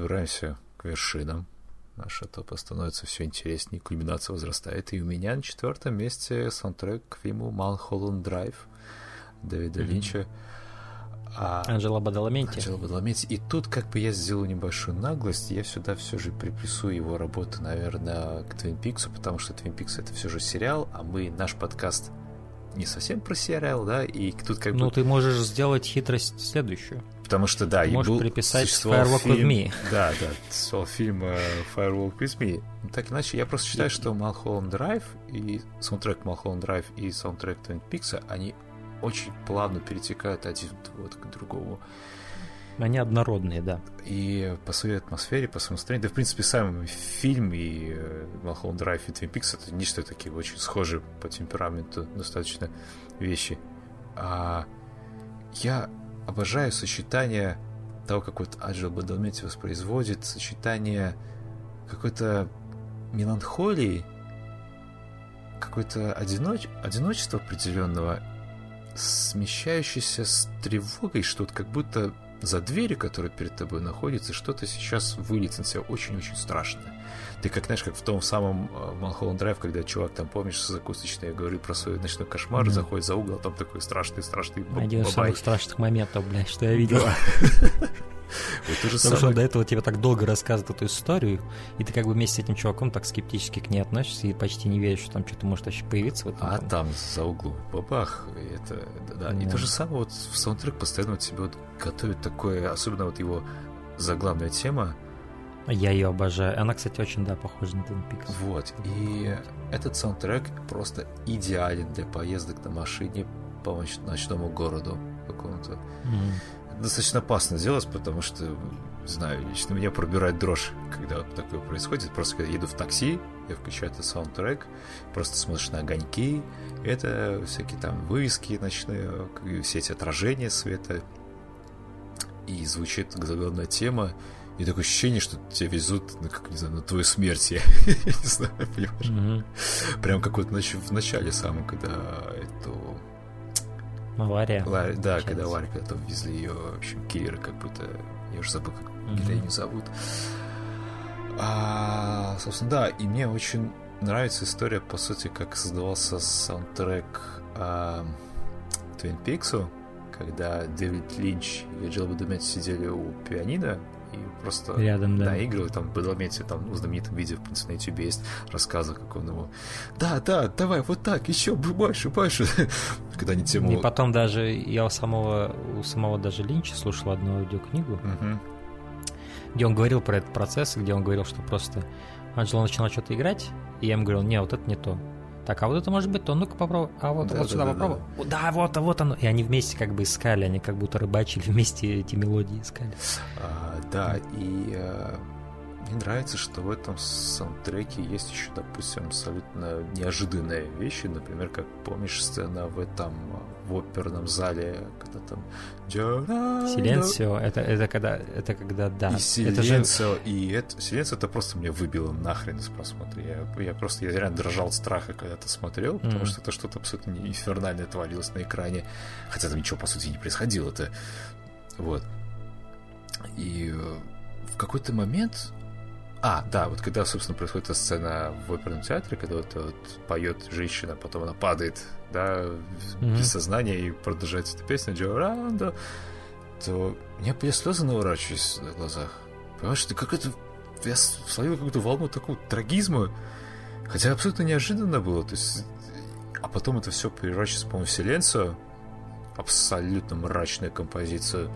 Подбираемся к вершинам. Наша топа становится все интереснее, кульминация возрастает. И у меня на четвертом месте саундтрек к фильму «Малхолланд Драйв» Дэвида mm-hmm. Линча. А... Анжела Бадаламенти. Анжела Бадаламенти. И тут как бы я сделал небольшую наглость, я сюда все же приписую его работу, наверное, к Твин Пиксу, потому что Твин Пикс это все же сериал, а мы, наш подкаст не совсем про сериал, да, и тут как ну, бы... Ну, ты можешь сделать хитрость следующую. Потому что, да, Можешь был, приписать Firewalk фильм, with Me. Да, да, существовал фильм Fire Walk with Me. Так иначе, я просто считаю, что Малхолланд Драйв и саундтрек Малхолланд Драйв и саундтрек Твин Пикса, они очень плавно перетекают один вот к другому. Они однородные, да. И по своей атмосфере, по своему настроению, да, в принципе, сам фильм и Малхолланд Драйв и Твин Пикс это нечто такие очень схожие по темпераменту достаточно вещи. А я обожаю сочетание того, как вот Аджил Бадалмети воспроизводит, сочетание какой-то меланхолии, какое-то одиноч... одиночество определенного, смещающееся с тревогой, что вот как будто за дверью, которая перед тобой находится, что-то сейчас выльется на себя очень-очень страшное. Ты как, знаешь, как в том самом Малхолланд Драйв, когда чувак, там, помнишь, закусочный, я говорю про свой ночной кошмар, mm. заходит за угол, а там такой страшный-страшный Один из самых страшных моментов, блядь, что я видел. Вот то же Потому что он до этого тебе так долго рассказывает эту историю, и ты как бы вместе с этим чуваком так скептически к ней относишься и почти не веришь, что там что-то может вообще появиться в этом. А там за углом бабах, и это, да, и то же самое вот в саундтрек постоянно вот тебе вот готовит такое, особенно вот его заглавная тема, я ее обожаю. Она, кстати, очень, да, похожа на Twin Peaks. Вот. И этот саундтрек просто идеален для поездок на машине по ночному городу какому-то. Mm-hmm. Достаточно опасно делать, потому что, знаю, лично меня пробирает дрожь, когда такое происходит. Просто когда еду в такси, я включаю этот саундтрек, просто смотришь на огоньки, это всякие там вывески ночные, все эти отражения света, и звучит заглавная тема, и такое ощущение, что тебя везут, ну, как, не знаю, на твою смерть, я, не знаю, понимаешь? Mm-hmm. Прям как вот в начале самом, когда эту... Авария. Ла... Да, когда авария, когда там везли ее, в общем, киллеры, как будто... Я уже забыл, как mm-hmm. героиню зовут. А, собственно, да, и мне очень нравится история, по сути, как создавался саундтрек а, Twin Peaks, когда Дэвид Линч и Джилл Бадумет сидели у пианино и просто Рядом, да. наигрывает, там, в Бадалмете, там, в знаменитом видео, в принципе, на YouTube есть рассказы, как он его, да, да, давай, вот так, еще больше, больше, когда они тему... И потом даже, я у самого, у самого даже Линча слушал одну аудиокнигу, угу. где он говорил про этот процесс, где он говорил, что просто Анджело начинал что-то играть, и я ему говорил, не, вот это не то. Так, а вот это может быть то, ну-ка попробуй. А вот, да, вот да, сюда да, попробуй. Да. да, вот, а вот оно. И они вместе как бы искали, они как будто рыбачили вместе эти мелодии искали. А, да, и а, мне нравится, что в этом саундтреке есть еще, допустим, абсолютно неожиданные вещи. Например, как помнишь сцена в этом в оперном зале, когда там Силенцио, это, это когда, это когда, да. И Силенцио, же... и это, Силенцио это просто мне выбило нахрен с просмотра. Я, я просто, я реально дрожал от страха, когда это смотрел, потому mm-hmm. что это что-то абсолютно инфернальное творилось на экране, хотя там ничего, по сути, не происходило это. Вот. И э, в какой-то момент а, да, вот когда, собственно, происходит эта сцена в оперном театре, когда вот, вот поет женщина, потом она падает, да, mm-hmm. без сознания и продолжается эта песня Джорандо, то у меня я слезы наворачивались на глазах. Понимаешь, ты как это... Я словил какую-то волну такого трагизма, хотя абсолютно неожиданно было. То есть... А потом это все превращается, по-моему, в Вселенцию. Абсолютно мрачная композиция.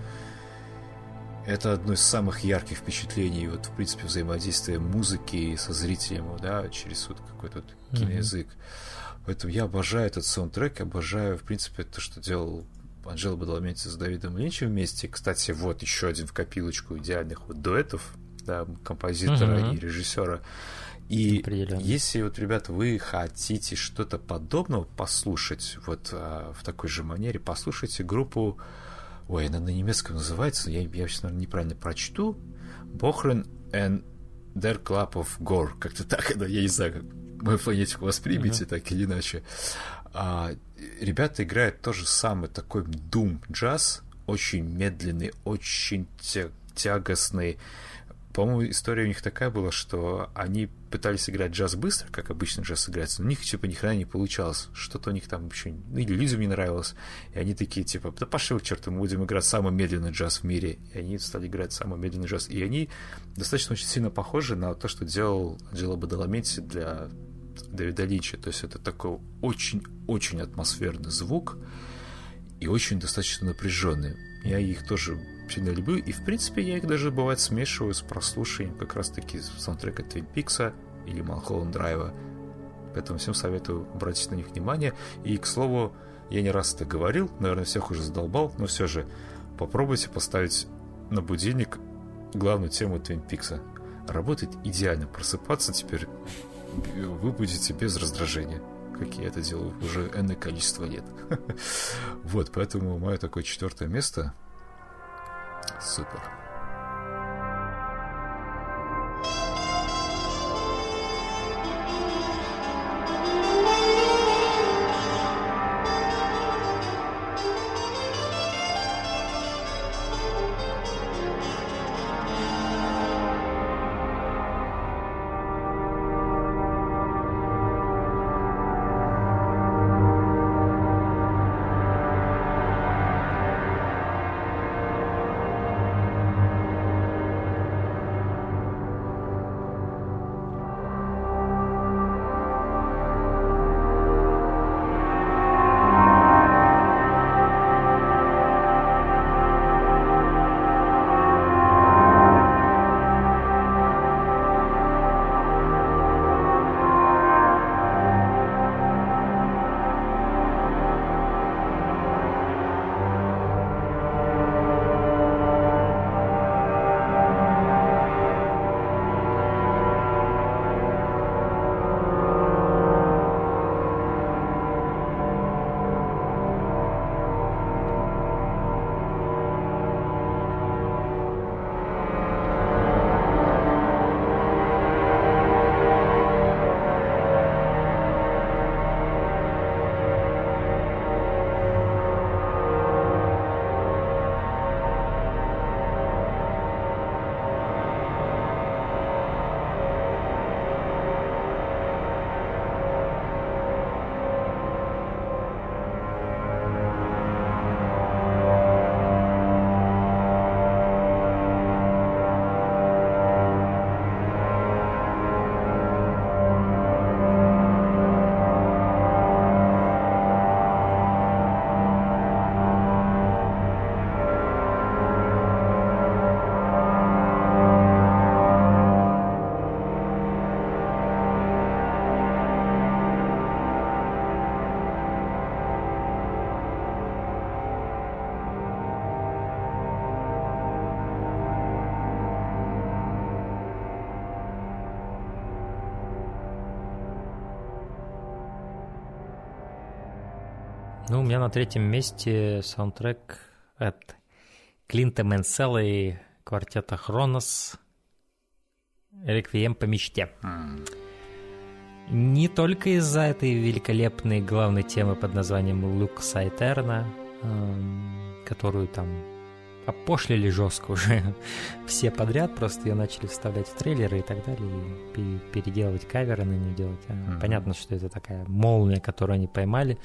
Это одно из самых ярких впечатлений, вот, в принципе, взаимодействия музыки со зрителем, да, через вот какой-то вот киноязык. Mm-hmm. Поэтому я обожаю этот саундтрек, обожаю, в принципе, то, что делал Анжела Бадаламенти с Давидом Линчем вместе. Кстати, вот еще один в копилочку идеальных вот дуэтов, да, композитора mm-hmm. и режиссера. И если вот, ребята, вы хотите что-то подобного послушать вот а, в такой же манере, послушайте группу Ой, она на немецком называется, я, я сейчас, наверное, неправильно прочту. Бохрен and Der Club of Gore. Как-то так, да, я не знаю, как мою фонетику воспримите, uh-huh. так или иначе. А, ребята играют то же самое, такой дум джаз, очень медленный, очень тягостный. По-моему, история у них такая была, что они пытались играть джаз быстро, как обычно джаз играется, но у них типа ни хрена не получалось. Что-то у них там еще... Ну, или людям не нравилось. И они такие, типа, да пошли к черту, мы будем играть самый медленный джаз в мире. И они стали играть самый медленный джаз. И они достаточно очень сильно похожи на то, что делал Анджело Бадаламенти для Дэвида Линча. То есть это такой очень-очень атмосферный звук и очень достаточно напряженный. Я их тоже сильно люблю, и в принципе я их даже бывает смешиваю с прослушиванием как раз-таки саундтрека Твин Пикса или Малхолланд Драйва. Поэтому всем советую обратить на них внимание. И, к слову, я не раз это говорил, наверное, всех уже задолбал, но все же попробуйте поставить на будильник главную тему Твин Пикса. Работает идеально. Просыпаться теперь вы будете без раздражения как я это делаю уже энное количество лет. вот, поэтому мое такое четвертое место Супер. Ну, у меня на третьем месте саундтрек от Клинта Менсела и квартета Хронос «Реквием по мечте». Mm. Не только из-за этой великолепной главной темы под названием «Лук Сайтерна», эм, которую там опошлили жестко уже все подряд, просто ее начали вставлять в трейлеры и так далее, и переделывать каверы на нее делать. Mm-hmm. Понятно, что это такая молния, которую они поймали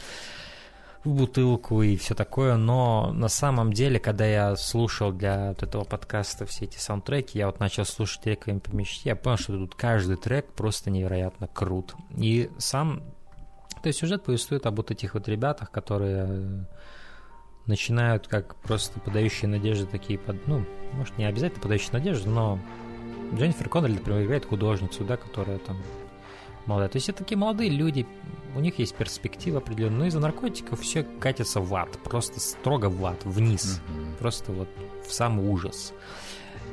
в бутылку и все такое, но на самом деле, когда я слушал для вот этого подкаста все эти саундтреки, я вот начал слушать «Реквием по мечте», я понял, что тут каждый трек просто невероятно крут. И сам, то есть сюжет повествует об вот этих вот ребятах, которые начинают как просто подающие надежды такие, под, ну, может, не обязательно подающие надежды, но Дженнифер Коннелли, например, играет художницу, да, которая там молодая. То есть это такие молодые люди, у них есть перспектива определенная, но из-за наркотиков все катится в ад, просто строго в ад, вниз, mm-hmm. просто вот в самый ужас.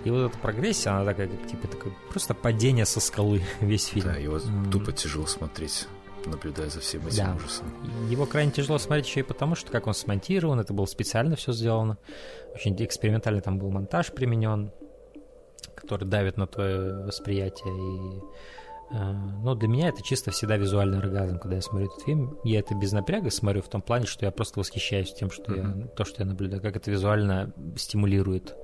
И вот эта прогрессия, она такая, как типа, такое просто падение со скалы весь фильм. Да, его mm-hmm. тупо тяжело смотреть наблюдая за всем этим да. ужасом. Его крайне тяжело смотреть еще и потому, что как он смонтирован, это было специально все сделано. Очень экспериментально там был монтаж применен, который давит на твое восприятие и Но для меня это чисто всегда визуальный оргазм, когда я смотрю этот фильм. Я это без напряга смотрю в том плане, что я просто восхищаюсь тем, что mm-hmm. я, то, что я наблюдаю, как это визуально стимулирует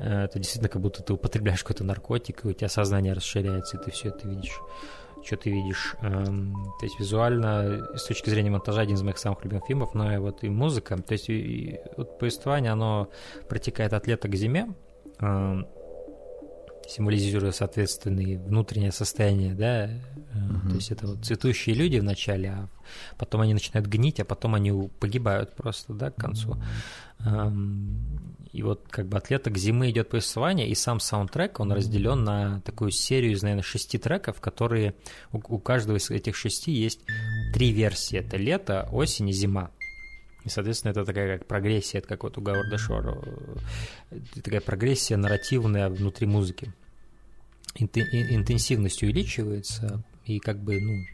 Э, это действительно как будто ты употребляешь какой-то наркотик, и у тебя сознание расширяется, и ты все это видишь. Что ты видишь? Эм, то есть визуально, с точки зрения монтажа, один из моих самых любимых фильмов, но и вот и музыка. То есть и, и, вот повествование, оно протекает от лета к зиме, эм, символизируя, соответственно, внутреннее состояние, да, uh-huh. то есть это вот цветущие люди в начале, а потом они начинают гнить, а потом они погибают просто, да, к концу. Uh-huh. И вот как бы от лета к зимы идет повествование, и сам саундтрек, он разделен на такую серию из, наверное, шести треков, которые у, у каждого из этих шести есть три версии. Это лето, осень и зима. И, соответственно, это такая как прогрессия, это как вот у Говарда Шора, такая прогрессия нарративная внутри музыки. Интенсивность увеличивается, и как бы, ну,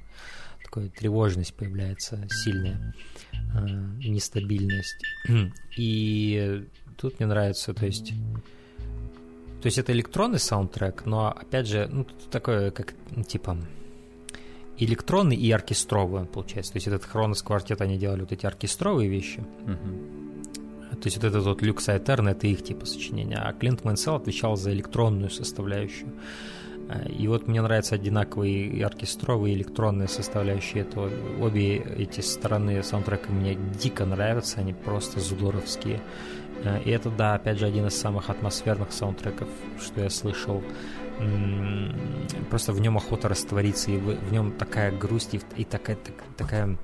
такая тревожность появляется сильная, э, нестабильность. И тут мне нравится, то есть... То есть это электронный саундтрек, но, опять же, ну, такое, как, типа, электронный и оркестровый он получается. То есть этот Хронос квартет, они делали вот эти оркестровые вещи. Uh-huh. То есть вот этот вот Люкс Этерн, это их типа сочинения. А Клинт Мэнсел отвечал за электронную составляющую. И вот мне нравятся одинаковые и оркестровые, и электронные составляющие этого. Обе эти стороны саундтрека мне дико нравятся, они просто здоровские. Э, и это, да, опять же, один из самых атмосферных саундтреков, что я слышал. Просто в нем охота раствориться, и в, нем такая грусть, и, и такая, так, такая,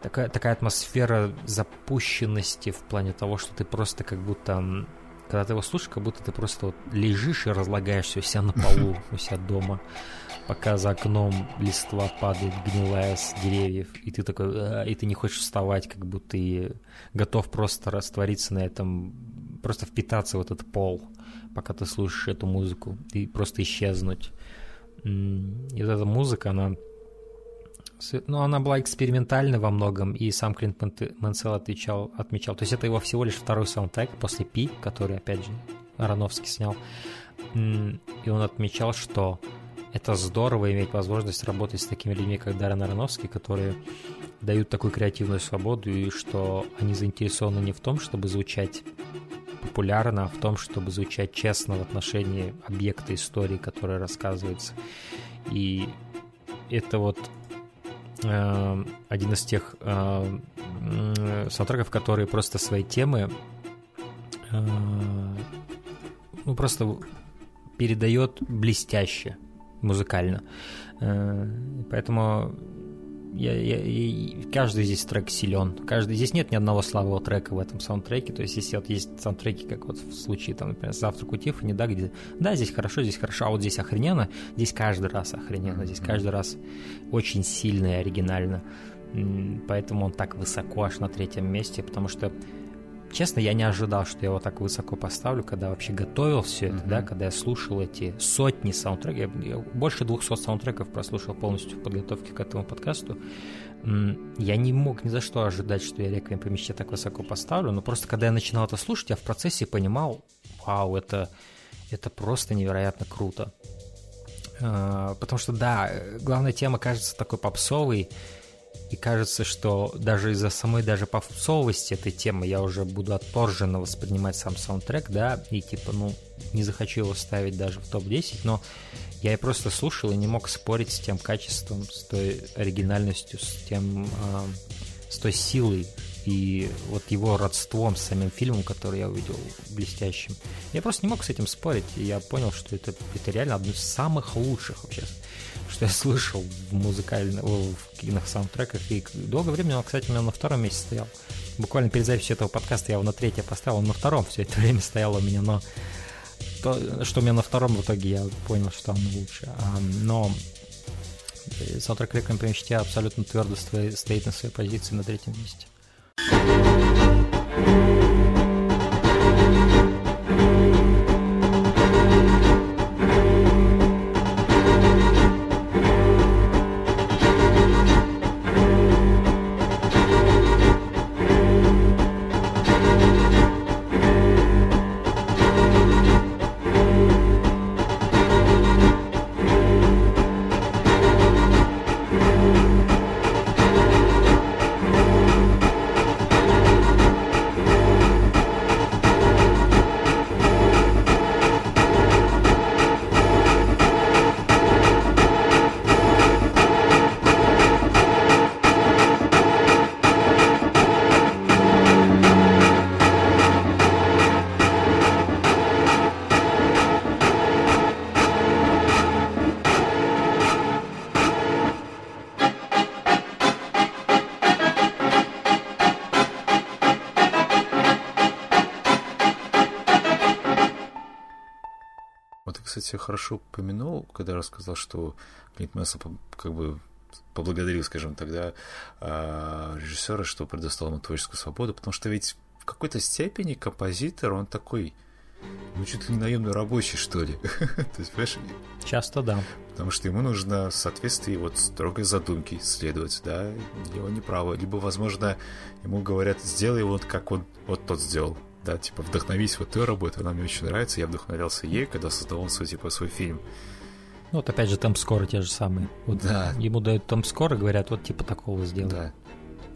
такая, такая атмосфера запущенности в плане того, что ты просто как будто когда ты его слушаешь, как будто ты просто вот лежишь и разлагаешься у себя на полу, у себя дома, пока за окном листва падает гнилая с деревьев, и ты такой, «А», и ты не хочешь вставать, как будто ты готов просто раствориться на этом, просто впитаться в этот пол, пока ты слушаешь эту музыку, и просто исчезнуть. И вот эта музыка, она ну, она была экспериментальна во многом, и сам Клинт Мансел отвечал, отмечал. То есть это его всего лишь второй саундтрек после Пи, который, опять же, Ароновский снял. И он отмечал, что это здорово иметь возможность работать с такими людьми, как Даррен Ароновский, которые дают такую креативную свободу, и что они заинтересованы не в том, чтобы звучать популярно, а в том, чтобы звучать честно в отношении объекта истории, который рассказывается. И это вот э, один из тех э, саундтреков, которые просто свои темы э, ну, просто передает блестяще музыкально. Э, поэтому я, я, я, каждый здесь трек силен. Каждый, здесь нет ни одного слабого трека в этом саундтреке. То есть, если вот есть саундтреки, как вот в случае, там, например, «Завтрак у Тиффани», да, где, да, здесь хорошо, здесь хорошо, а вот здесь охрененно, здесь каждый раз охрененно, здесь каждый раз очень сильно и оригинально. Поэтому он так высоко аж на третьем месте, потому что Честно, я не ожидал, что я его так высоко поставлю, когда вообще готовил все это, mm-hmm. да, когда я слушал эти сотни саундтреков. Я, я больше 200 саундтреков прослушал полностью в подготовке к этому подкасту. Я не мог ни за что ожидать, что я «Реквием по мечте» так высоко поставлю, но просто когда я начинал это слушать, я в процессе понимал, вау, это, это просто невероятно круто. А, потому что, да, главная тема кажется такой попсовой, и кажется, что даже из-за самой даже попсовости этой темы я уже буду отторженно воспринимать сам саундтрек, да, и типа, ну, не захочу его ставить даже в топ-10, но я и просто слушал и не мог спорить с тем качеством, с той оригинальностью, с тем, э, с той силой и вот его родством с самим фильмом, который я увидел блестящим. Я просто не мог с этим спорить, и я понял, что это, это реально одно из самых лучших вообще что я слышал в музыкальных, в киных саундтреках. И долгое время он, кстати, у меня на втором месте стоял. Буквально перед записью этого подкаста я его на третье поставил, он на втором все это время стоял у меня, но то, что у меня на втором в итоге я понял, что он лучше. А, но саундтрек Реквием по мечте абсолютно твердо стоит на своей позиции на третьем месте. Хорошо упомянул, когда рассказал, что Клинт Месса как бы поблагодарил, скажем, тогда режиссера, что предоставил ему творческую свободу, потому что ведь в какой-то степени композитор, он такой, ну, чуть ли не наемный рабочий, что ли. То есть, понимаешь? Часто да. Потому что ему нужно в соответствии вот строгой задумки следовать, да, либо неправо, либо, возможно, ему говорят, сделай вот как он вот тот сделал, да, типа, вдохновись вот той работой, она мне очень нравится, я вдохновлялся ей, когда создавал свой, типа, свой фильм. Ну, вот опять же, там скоро те же самые. Вот да. Ему дают там скоро, говорят, вот типа такого сделай. Да.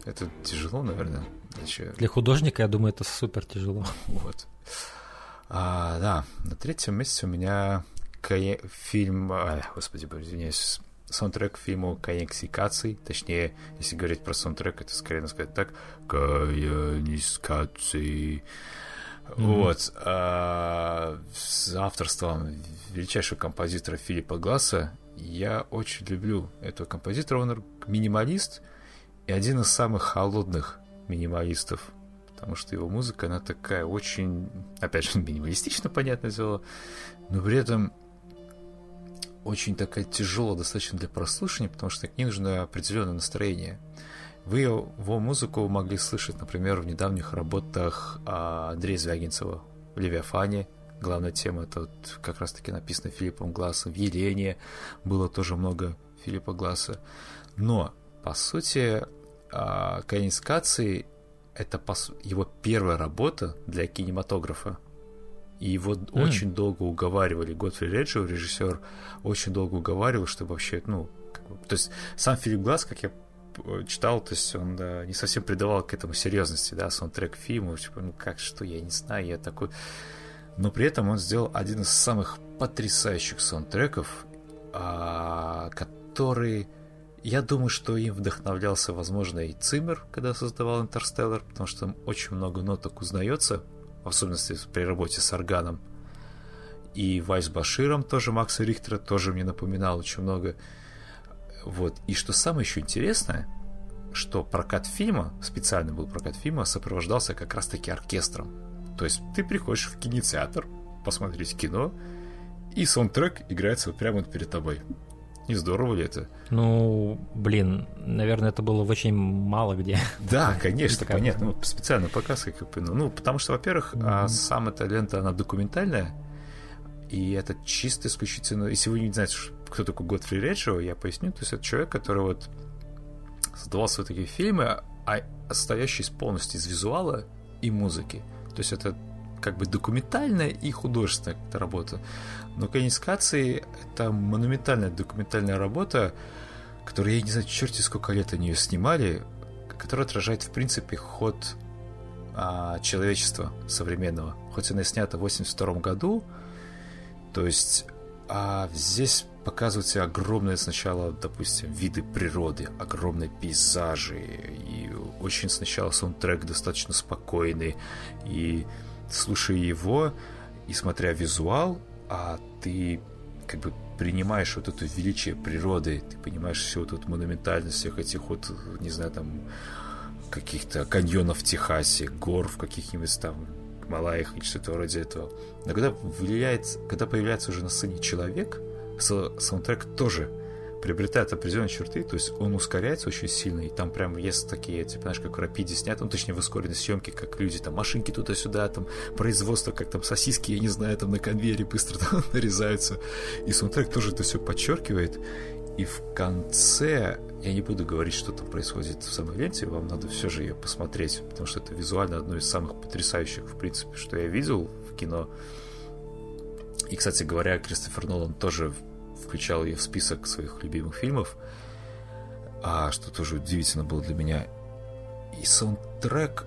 Это тяжело, наверное. Зачем? Для художника, я думаю, это супер тяжело. Вот. А, да, на третьем месте у меня фильм, а, господи, извиняюсь, саундтрек к фильму Каенксикаций, точнее, если говорить про саундтрек, это скорее надо сказать так, Каенксикаций. Mm-hmm. Вот. А, с авторством величайшего композитора Филиппа Гласса. Я очень люблю этого композитора. Он минималист и один из самых холодных минималистов. Потому что его музыка, она такая очень, опять же, минималистично, понятное дело, но при этом очень такая тяжелая достаточно для прослушивания, потому что к ней нужно определенное настроение. Вы его музыку могли слышать, например, в недавних работах а, Андрея Звягинцева в «Левиафане». Главная тема это вот как раз-таки написано Филиппом Глассом. В «Елене» было тоже много Филиппа Гласса. Но, по сути, а, «Конец Каций» — это его первая работа для кинематографа. И его mm. очень долго уговаривали. Готфри Реджио, режиссер, очень долго уговаривал, чтобы вообще, ну, как бы, то есть сам Филипп Глаз, как я читал, то есть он да, не совсем придавал к этому серьезности, да, саундтрек фильму, типа, ну как, что, я не знаю, я такой... Но при этом он сделал один из самых потрясающих саундтреков, а, который... Я думаю, что им вдохновлялся, возможно, и Циммер, когда создавал «Интерстеллар», потому что там очень много ноток узнается, в особенности при работе с органом. И Вайс Баширом тоже Макса Рихтера тоже мне напоминал очень много. Вот. И что самое еще интересное, что прокат фильма, специальный был прокат фильма, сопровождался как раз-таки оркестром. То есть ты приходишь в кинотеатр, посмотреть кино, и саундтрек играется вот прямо перед тобой. Не здорово ли это? Ну, блин, наверное, это было очень мало где. Да, конечно, понятно. Ну, специально показ, как я Ну, потому что, во-первых, mm-hmm. сам эта лента, она документальная, и это чисто исключительно... Если вы не знаете, кто такой Готфри Реджио, я поясню. То есть это человек, который вот создавал свои такие фильмы, а состоящие полностью из визуала и музыки. То есть это как бы документальная и художественная работа. Но Канискации — это монументальная документальная работа, которую, я не знаю, черти сколько лет они ее снимали, которая отражает, в принципе, ход а, человечества современного. Хоть она и снята в 82 году, то есть а здесь показываются огромные сначала, допустим, виды природы, огромные пейзажи, и очень сначала саундтрек достаточно спокойный, и слушая его и смотря визуал, а ты как бы принимаешь вот эту величие природы, ты понимаешь всю вот эту монументальность всех этих вот, не знаю, там, каких-то каньонов в Техасе, гор в каких-нибудь там Малаях или что-то вроде этого. Но когда, влияет, когда появляется уже на сцене человек, саундтрек тоже приобретает определенные черты, то есть он ускоряется очень сильно, и там прям есть такие, типа, знаешь, как в рапиде снят, ну, точнее, в ускоренной съемке, как люди, там, машинки туда-сюда, там, производство, как там сосиски, я не знаю, там на конвейере быстро там, нарезаются, и саундтрек тоже это все подчеркивает, и в конце, я не буду говорить, что там происходит в самой ленте, вам надо все же ее посмотреть, потому что это визуально одно из самых потрясающих, в принципе, что я видел в кино. И, кстати говоря, Кристофер Нолан тоже включал ее в список своих любимых фильмов, а что тоже удивительно было для меня. И саундтрек,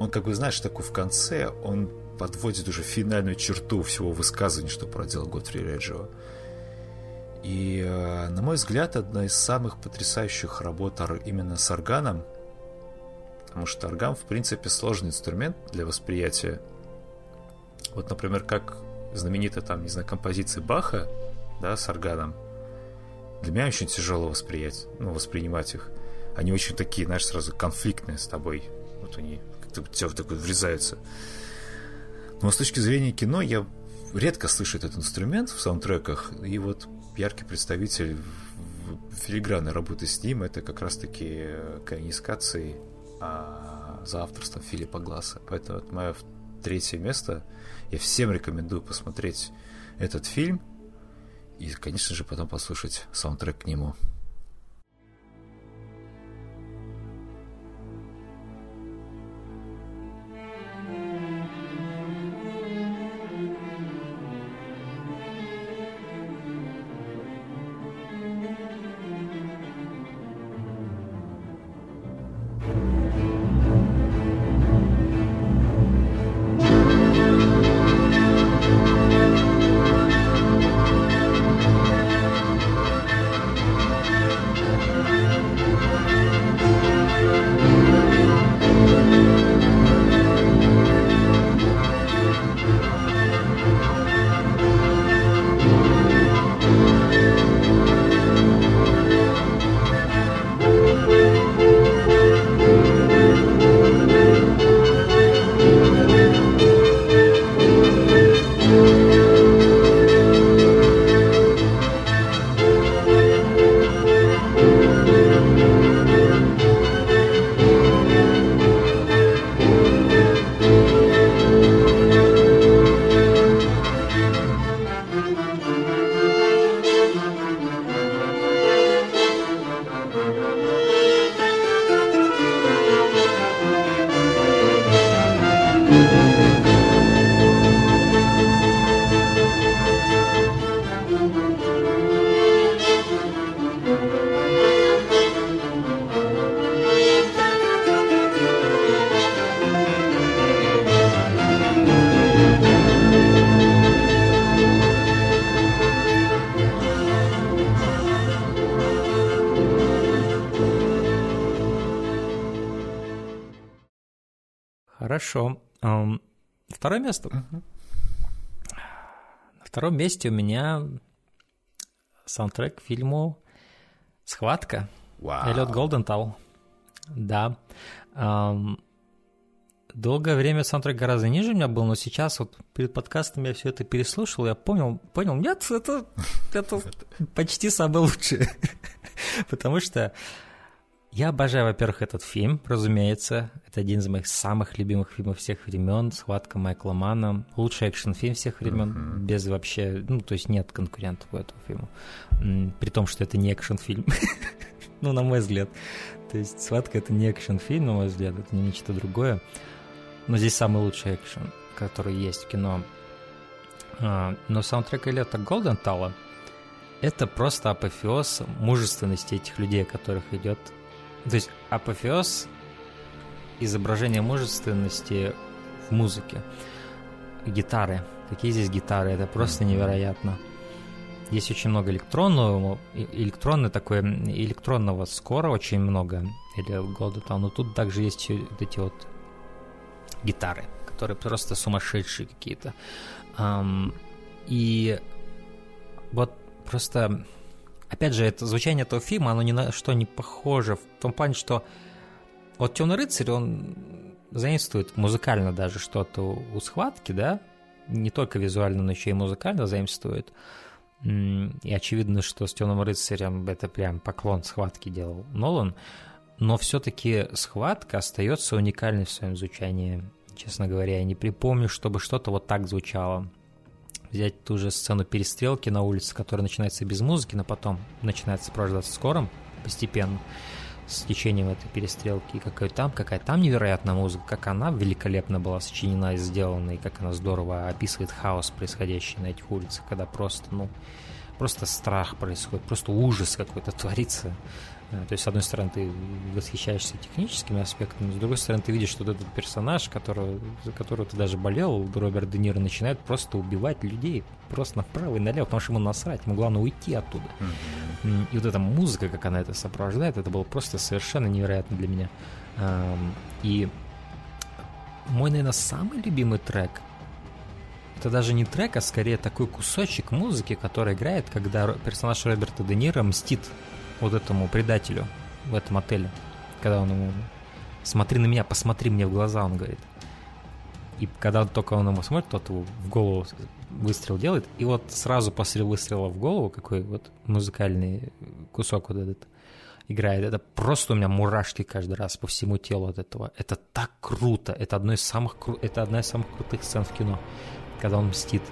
он как бы, знаешь, такой в конце, он подводит уже финальную черту всего высказывания, что проделал Готфри Реджио. И, э, на мой взгляд, одна из самых потрясающих работ именно с органом, потому что орган, в принципе, сложный инструмент для восприятия. Вот, например, как знаменитая там, не знаю, композиция Баха, да, с органом, для меня очень тяжело восприять, ну, воспринимать их. Они очень такие, знаешь, сразу конфликтные с тобой. Вот они как-то в тебя такой врезаются. Но с точки зрения кино я редко слышу этот инструмент в саундтреках, и вот яркий представитель филигранной работы с ним это как раз-таки Кайнискации а, за авторством Филиппа Гласса. Поэтому это мое третье место. Я всем рекомендую посмотреть этот фильм и, конечно же, потом послушать саундтрек к нему. Хорошо. Второе место. Uh-huh. На втором месте у меня саундтрек к фильму «Схватка». Wow. Эллиот Голдентал. Да. Долгое время саундтрек гораздо ниже у меня был, но сейчас вот перед подкастом я все это переслушал, я понял, понял, нет, это, это почти самое лучшее. Потому что я обожаю, во-первых, этот фильм, разумеется. Это один из моих самых любимых фильмов всех времен. Схватка Майкла Мана. Лучший экшен-фильм всех времен. Uh-huh. Без вообще... Ну, то есть нет конкурентов у этого фильма. При том, что это не экшен-фильм. ну, на мой взгляд. То есть «Схватка» — это не экшен-фильм, на мой взгляд. Это не нечто другое. Но здесь самый лучший экшен, который есть в кино. А, но саундтрек Эллиота Голдентала — это просто апофеоз мужественности этих людей, о которых идет то есть апофеоз изображения мужественности в музыке. Гитары. Какие здесь гитары? Это просто невероятно. Есть очень много электронного, электронного такой, электронного скора очень много, или Golden но тут также есть вот эти вот гитары, которые просто сумасшедшие какие-то. И вот просто опять же, это звучание этого фильма, оно ни на что не похоже, в том плане, что вот «Темный рыцарь», он заимствует музыкально даже что-то у схватки, да, не только визуально, но еще и музыкально заимствует. И очевидно, что с «Темным рыцарем» это прям поклон схватки делал Нолан, но все-таки схватка остается уникальной в своем звучании. Честно говоря, я не припомню, чтобы что-то вот так звучало взять ту же сцену перестрелки на улице, которая начинается без музыки, но потом начинает сопровождаться скором постепенно с течением этой перестрелки, и какая там, какая там невероятная музыка, как она великолепно была сочинена и сделана, и как она здорово описывает хаос, происходящий на этих улицах, когда просто, ну, просто страх происходит, просто ужас какой-то творится то есть, с одной стороны, ты восхищаешься техническими аспектами, с другой стороны, ты видишь, что вот этот персонаж, которого, за которого ты даже болел, Роберт Де Ниро, начинает просто убивать людей, просто направо и налево, потому что ему насрать, ему главное уйти оттуда. Mm-hmm. И вот эта музыка, как она это сопровождает, это было просто совершенно невероятно для меня. И мой, наверное, самый любимый трек это даже не трек, а скорее такой кусочек музыки, который играет, когда персонаж Роберта Де Ниро мстит вот этому предателю в этом отеле, когда он ему «Смотри на меня, посмотри мне в глаза», он говорит. И когда только он ему смотрит, тот его в голову выстрел делает, и вот сразу после выстрела в голову, какой вот музыкальный кусок вот этот играет, это просто у меня мурашки каждый раз по всему телу от этого. Это так круто, это, одно из самых, это одна из самых крутых сцен в кино, когда он мстит.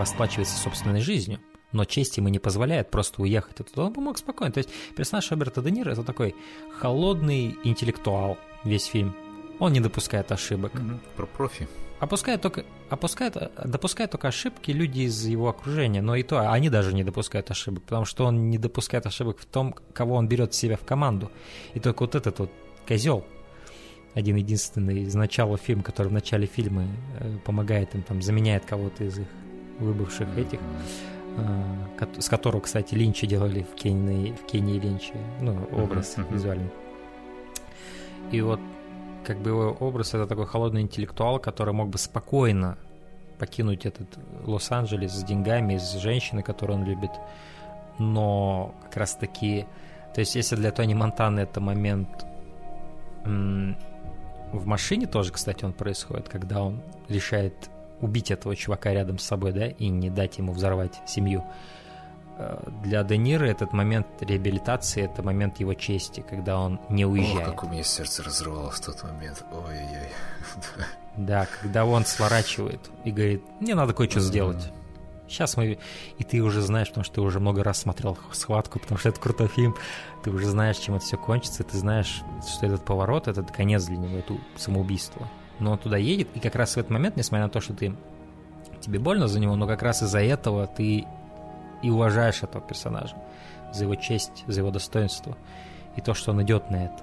Расплачивается собственной жизнью, но честь ему не позволяет просто уехать оттуда. Он бы мог спокойно. То есть персонаж Роберта Де Ниро — это такой холодный интеллектуал весь фильм. Он не допускает ошибок. Mm-hmm. Про профи. Опускает только, опускает, допускает только ошибки люди из его окружения, но и то они даже не допускают ошибок, потому что он не допускает ошибок в том, кого он берет себя в команду. И только вот этот вот козел, один единственный из начала фильма, который в начале фильма э, помогает им, там, заменяет кого-то из их выбывших этих, э, с которого, кстати, Линчи делали в Кении, в Кении Линчи, ну, образ uh-huh, uh-huh. визуальный. И вот как бы его образ это такой холодный интеллектуал, который мог бы спокойно покинуть этот Лос-Анджелес с деньгами, с женщиной, которую он любит. Но как раз таки, то есть если для Тони Монтаны это момент в машине тоже, кстати, он происходит, когда он решает убить этого чувака рядом с собой, да, и не дать ему взорвать семью. Э, для Денира этот момент реабилитации, это момент его чести, когда он не уезжает. О, как у меня сердце разрывалось в тот момент. Ой-ой-ой. Да, когда он сворачивает и говорит, мне надо кое-что сделать. Сейчас мы... И ты уже знаешь, потому что ты уже много раз смотрел «Схватку», потому что это крутой фильм. Ты уже знаешь, чем это все кончится. Ты знаешь, что этот поворот — это конец для него, это самоубийство. Но он туда едет, и как раз в этот момент, несмотря на то, что ты тебе больно за него, но как раз из-за этого ты и уважаешь этого персонажа за его честь, за его достоинство и то, что он идет на это.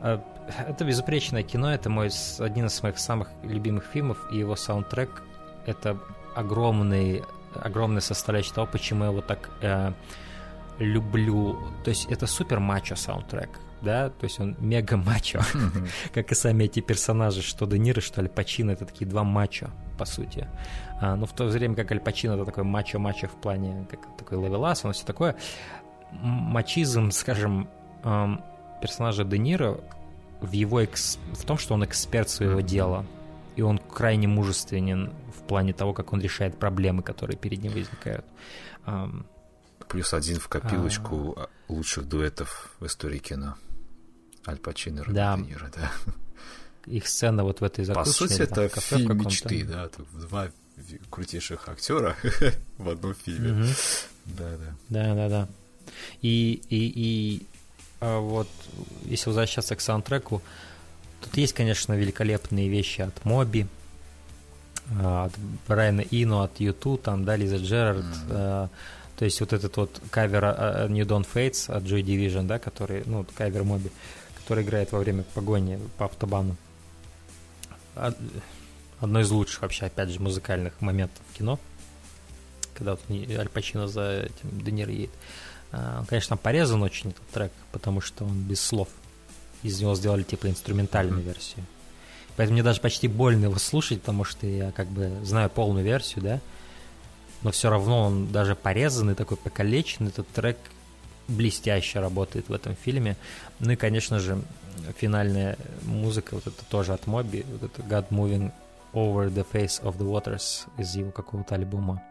А, это безупречное кино, это мой один из моих самых любимых фильмов, и его саундтрек — это огромный огромная составляющая того, почему я его так э, люблю. То есть это супер мачо саундтрек, да, то есть он мега мачо, как и сами эти персонажи, что Де Ниро, что Аль Пачино, это такие два мачо, по сути. А, но в то время как Аль Пачино это такой мачо-мачо в плане, как такой левелас, он все такое. Мачизм, скажем, эм, персонажа Де Ниро в его экс... в том, что он эксперт своего дела, и он крайне мужественен в плане того, как он решает проблемы, которые перед ним возникают. Плюс один в копилочку а... лучших дуэтов в истории кино. Аль Пачино да. Ниро, да. Их сцена вот в этой закусочной. По сути, это кафе фильм мечты, да. Два крутейших актера в одном фильме. Да, да. Да, да, да. И, и, и а вот если возвращаться к саундтреку, тут есть, конечно, великолепные вещи от Моби, а, от Брайана Ино, от Юту, там, да, Лиза Джерард, mm-hmm. то есть вот этот вот кавер New Dawn Fates от Joy Division, да, который, ну, кавер Моби, который играет во время погони по автобану. Одно из лучших вообще, опять же, музыкальных моментов в кино, когда вот Аль Пачино за этим Де едет. Он, конечно, порезан очень этот трек, потому что он без слов. Из него сделали типа инструментальную mm-hmm. версию. Поэтому мне даже почти больно его слушать, потому что я как бы знаю полную версию, да. Но все равно он даже порезанный, такой покалеченный. Этот трек блестяще работает в этом фильме. Ну и, конечно же, финальная музыка, вот это тоже от Моби, вот это God Moving Over the Face of the Waters из его какого-то альбома.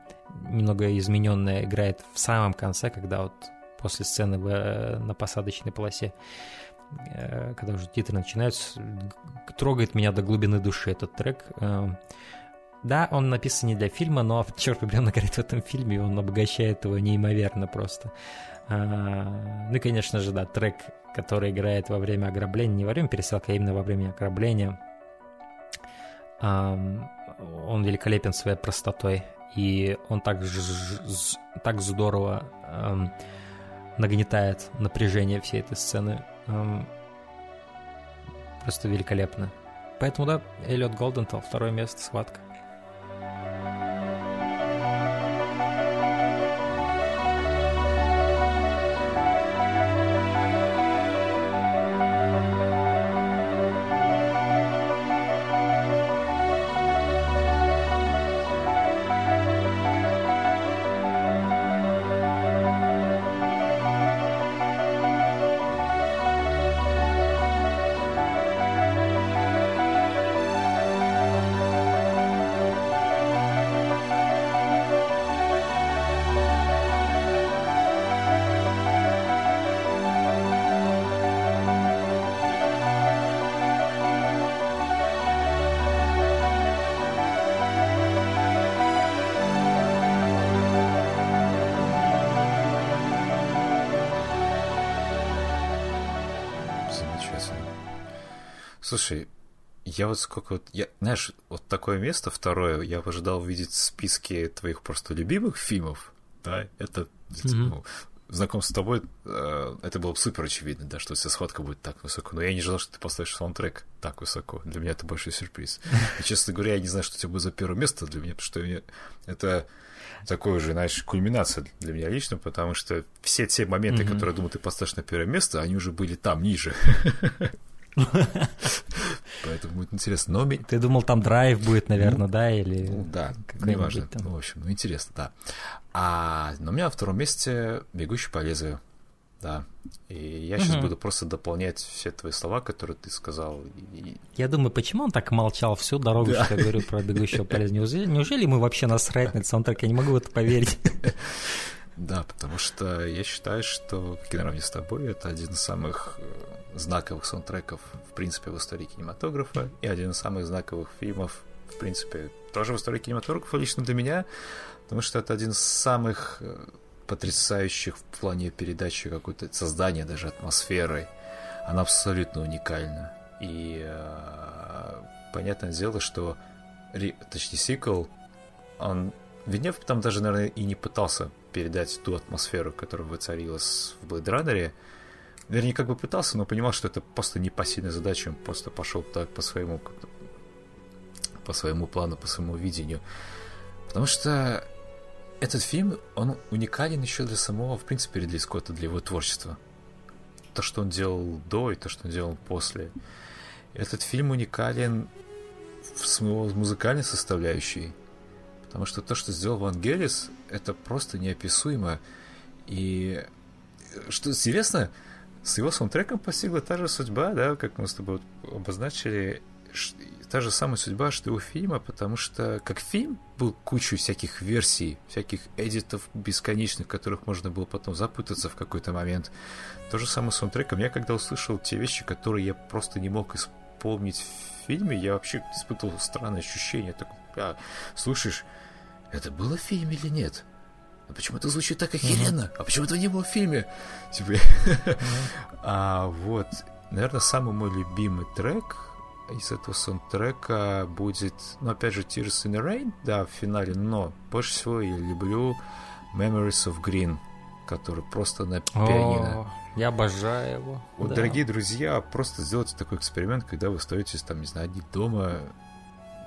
Немного измененная играет в самом конце, когда вот после сцены в, на посадочной полосе э, когда уже титры начинаются, трогает меня до глубины души этот трек. Э, да, он написан не для фильма, но черт побери, он говорит в этом фильме, он обогащает его неимоверно просто. Ну и, конечно же, да, трек, который играет во время ограбления, не во время пересылки, а именно во время ограбления, он великолепен своей простотой, и он так, так здорово нагнетает напряжение всей этой сцены. Просто великолепно. Поэтому, да, Эллиот Голдентал, второе место, схватка. Вот сколько вот, я, знаешь, вот такое место второе, я ожидал увидеть в списке твоих просто любимых фильмов, да, это, mm-hmm. ну, знакомство с тобой, э, это было бы супер очевидно, да, что вся схватка будет так высоко, но я не ожидал, что ты поставишь саундтрек так высоко, для меня это большой сюрприз. И, честно говоря, я не знаю, что у тебя будет за первое место для меня, потому что это такое же, знаешь, кульминация для меня лично, потому что все те моменты, mm-hmm. которые, я думаю, ты поставишь на первое место, они уже были там, ниже. Поэтому будет интересно. Но... Ты думал, там драйв будет, наверное, ну, да? Или ну, да, неважно. Там... Ну, в общем, ну интересно, да. А но у меня на втором месте «Бегущий по лезвию». Да. И я сейчас угу. буду просто дополнять все твои слова, которые ты сказал. И... Я думаю, почему он так молчал всю дорогу, да. что я говорю про бегущего по лезвию? Неужели, неужели мы вообще насрать на этот саундтрек? Я не могу в это поверить. Да, потому что я считаю, что «Как наравне с тобой» — это один из самых э, знаковых саундтреков, в принципе, в истории кинематографа, и один из самых знаковых фильмов, в принципе, тоже в истории кинематографа, лично для меня, потому что это один из самых э, потрясающих в плане передачи какой-то создания даже атмосферы. Она абсолютно уникальна. И э, понятное дело, что точнее сиквел, он Венев там даже, наверное, и не пытался передать ту атмосферу, которая воцарилась в Blade Runner, Вернее, как бы пытался, но понимал, что это просто непосильная задача, он просто пошел так по своему по своему плану, по своему видению. Потому что этот фильм, он уникален еще для самого, в принципе, Ридли Скотта, для его творчества. То, что он делал до и то, что он делал после. Этот фильм уникален в музыкальной составляющей. Потому что то, что сделал Вангелис, это просто неописуемо. И что интересно, с его саундтреком постигла та же судьба, да, как мы с тобой обозначили, та же самая судьба, что и у фильма, потому что как фильм был кучу всяких версий, всяких эдитов бесконечных, которых можно было потом запутаться в какой-то момент. То же самое с саундтреком. Я когда услышал те вещи, которые я просто не мог исполнить в фильме, я вообще испытывал странное ощущение. Так, а, слушаешь, это было в фильме или нет? А почему это звучит так охеренно? Mm-hmm. А почему этого не было в фильме? Типа, mm-hmm. а вот, наверное, самый мой любимый трек из этого саундтрека будет, ну, опять же, Tears in the Rain, да, в финале, но больше всего я люблю Memories of Green, который просто на пианино. О, я обожаю его. Вот, да. дорогие друзья, просто сделайте такой эксперимент, когда вы остаетесь там, не знаю, один дома,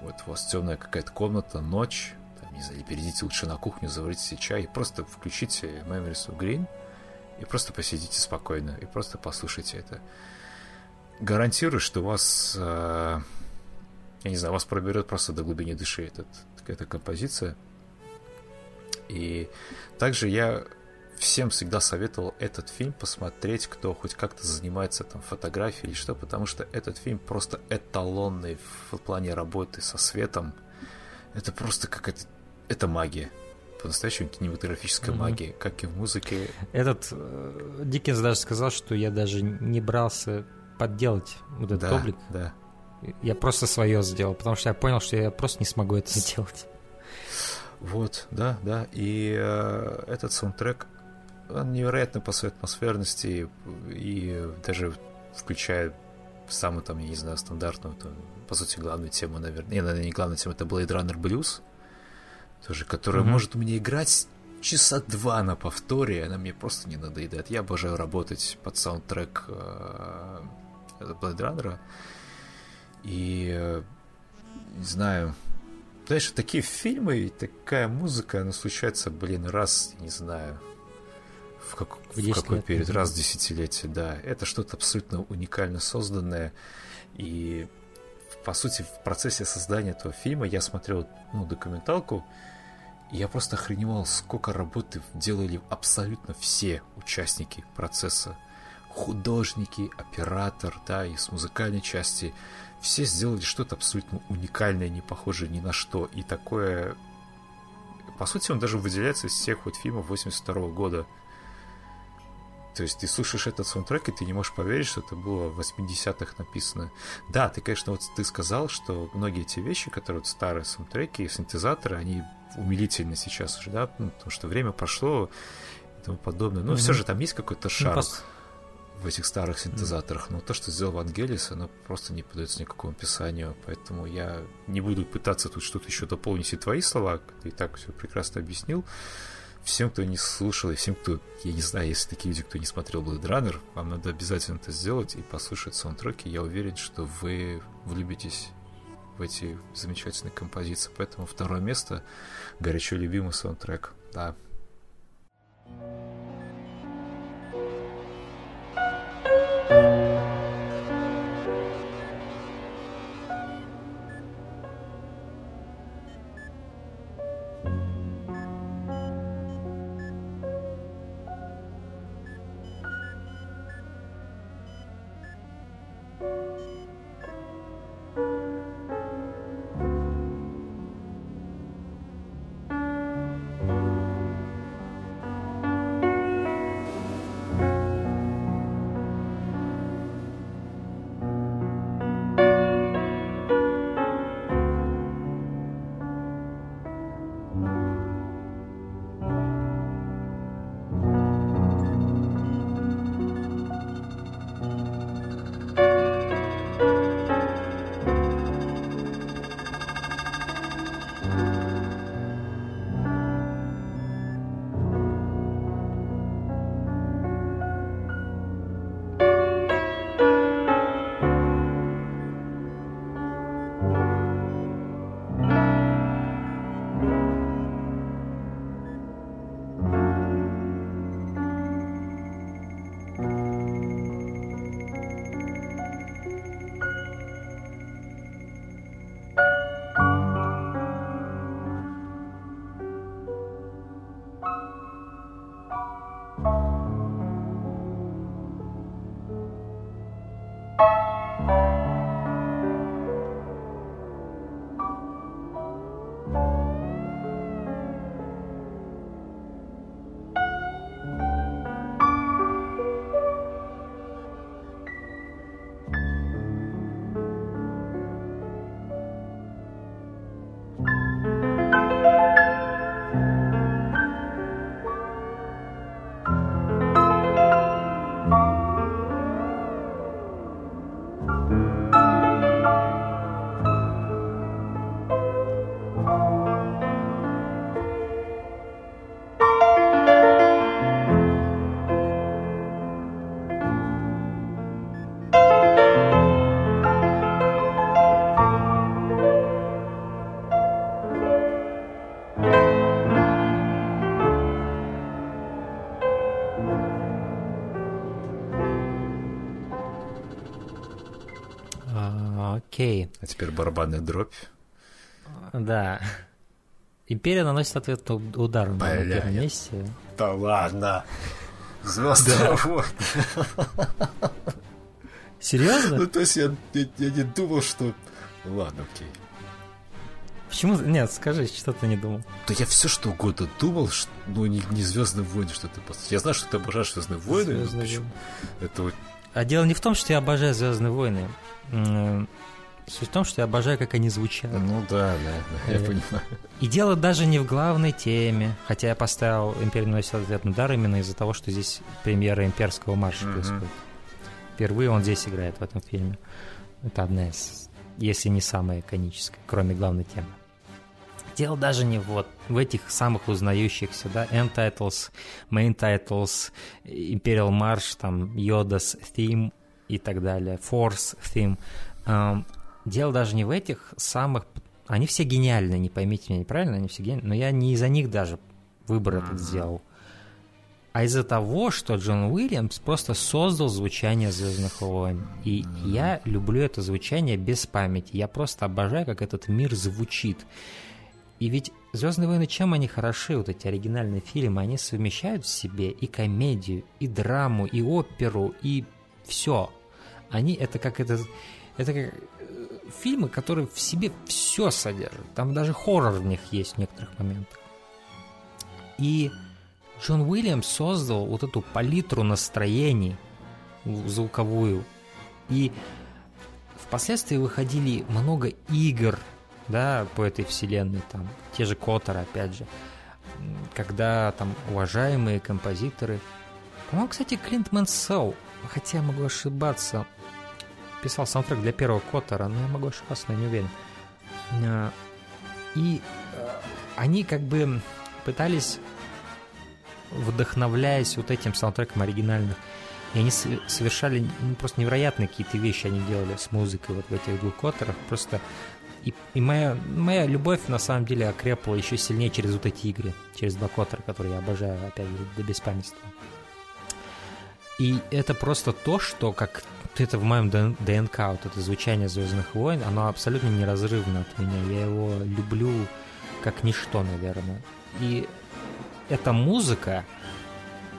вот у вас темная какая-то комната, ночь, не знаю, перейдите лучше на кухню, заварите себе чай, просто включите Memories of Green и просто посидите спокойно, и просто послушайте это. Гарантирую, что вас, э, я не знаю, вас проберет просто до глубины души этот, эта композиция. И также я всем всегда советовал этот фильм посмотреть, кто хоть как-то занимается там фотографией или что, потому что этот фильм просто эталонный в плане работы со светом. Это просто какая-то это магия. по-настоящему кинематографическая mm-hmm. магия, как и в музыке. Этот э, Диккенс даже сказал, что я даже не брался подделать вот этот да, облик. Да. Я просто свое сделал, потому что я понял, что я просто не смогу это сделать. Вот, да, да. И э, этот саундтрек, он невероятно по своей атмосферности и даже включая самую там, я не знаю, стандартную, там, по сути, главную тему, наверное. Не, наверное, не главная тема, это Blade Runner Blues, тоже, которая mm-hmm. может у меня играть часа два на повторе, она мне просто не надоедает. Я обожаю работать под саундтрек э, Blade Runner. И э, не знаю, знаешь, такие фильмы, такая музыка, она случается, блин, раз, не знаю, в, как, в, какой лет, период, раз в десятилетие, да. Это что-то абсолютно уникально созданное. И, по сути, в процессе создания этого фильма я смотрел ну, документалку, и я просто охреневал, сколько работы делали абсолютно все участники процесса. Художники, оператор, да, и с музыкальной части – все сделали что-то абсолютно уникальное, не похожее ни на что. И такое... По сути, он даже выделяется из всех вот фильмов 82 года. То есть ты слушаешь этот саундтрек, и ты не можешь поверить, что это было в 80-х написано. Да, ты, конечно, вот ты сказал, что многие эти вещи, которые вот старые саундтреки, синтезаторы, они умилительны сейчас уже, да, ну, потому что время прошло и тому подобное. Но mm-hmm. все же там есть какой-то шарм. Ну, в этих старых синтезаторах, но то, что сделал Вангелис, оно просто не поддается никакому описанию, поэтому я не буду пытаться тут что-то еще дополнить и твои слова, ты и так все прекрасно объяснил. Всем, кто не слушал, и всем, кто, я не знаю, если такие люди, кто не смотрел Blade Runner, вам надо обязательно это сделать и послушать саундтреки. Я уверен, что вы влюбитесь в эти замечательные композиции. Поэтому второе место — горячо любимый саундтрек. Да, А теперь барабанная дробь. Да. Империя наносит ответный удар на первом месте. Да ладно. Звезда да. Серьезно? Ну, то есть я, я, я не думал, что... Ладно, окей. Почему? Нет, скажи, что ты не думал. Да я все что угодно думал, что, ну не, не Звездные войны, что ты Я знаю, что ты обожаешь Звездные войны. Звездные войны. Это. А дело не в том, что я обожаю Звездные войны. Суть в том, что я обожаю, как они звучат. Ну да, да, да я э, понимаю. И дело даже не в главной теме, хотя я поставил «Империя наносит ответный удар» именно из-за того, что здесь премьера имперского марша mm-hmm. происходит. Впервые он здесь играет в этом фильме. Это одна из, если не самая иконическая, кроме главной темы. Дело даже не вот в этих самых узнающихся, да, end titles, main titles, Imperial March, там, Yoda's theme и так далее, Force theme. Дело даже не в этих самых... Они все гениальны, не поймите меня неправильно, они все гениальны, но я не из-за них даже выбор этот сделал. А из-за того, что Джон Уильямс просто создал звучание Звездных войн. И я люблю это звучание без памяти. Я просто обожаю, как этот мир звучит. И ведь Звездные войны, чем они хороши, вот эти оригинальные фильмы, они совмещают в себе и комедию, и драму, и оперу, и все. Они это как этот это как фильмы, которые в себе все содержат. Там даже хоррор в них есть в некоторых моментах. И Джон Уильямс создал вот эту палитру настроений звуковую. И впоследствии выходили много игр, да, по этой вселенной, там, те же Коттеры, опять же, когда там уважаемые композиторы, по-моему, кстати, Клинт Мэнсел, хотя я могу ошибаться, писал саундтрек для первого Коттера, но я могу ошибаться, но я не уверен. А, и э, они как бы пытались, вдохновляясь вот этим саундтреком оригинальных, и они совершали ну, просто невероятные какие-то вещи они делали с музыкой вот в этих двух Коттерах. Просто и, и моя, моя любовь на самом деле окрепла еще сильнее через вот эти игры, через два Коттера, которые я обожаю, опять же, до беспамятства. И это просто то, что как это в моем ДНК, вот это звучание Звездных войн, оно абсолютно неразрывно от меня. Я его люблю как ничто, наверное. И эта музыка,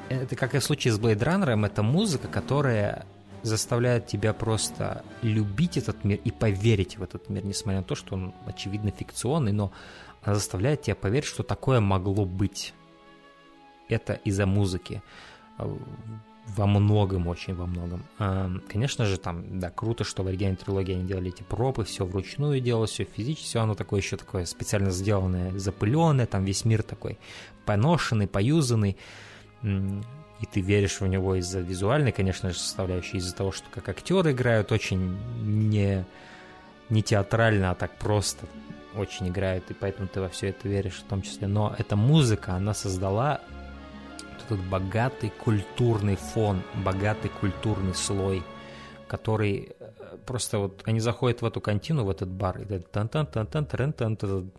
это как и в случае с Blade Runner, это музыка, которая заставляет тебя просто любить этот мир и поверить в этот мир, несмотря на то, что он, очевидно, фикционный, но она заставляет тебя поверить, что такое могло быть. Это из-за музыки во многом, очень во многом. Конечно же, там, да, круто, что в оригинальной трилогии они делали эти пропы, все вручную делалось, все физически, все оно такое еще такое специально сделанное, запыленное, там весь мир такой поношенный, поюзанный, и ты веришь в него из-за визуальной, конечно же, составляющей, из-за того, что как актеры играют очень не, не театрально, а так просто очень играют, и поэтому ты во все это веришь в том числе. Но эта музыка, она создала этот богатый культурный фон, богатый культурный слой, который э, просто вот они заходят в эту контину, в этот бар, и тан тан тан тан тан тан тан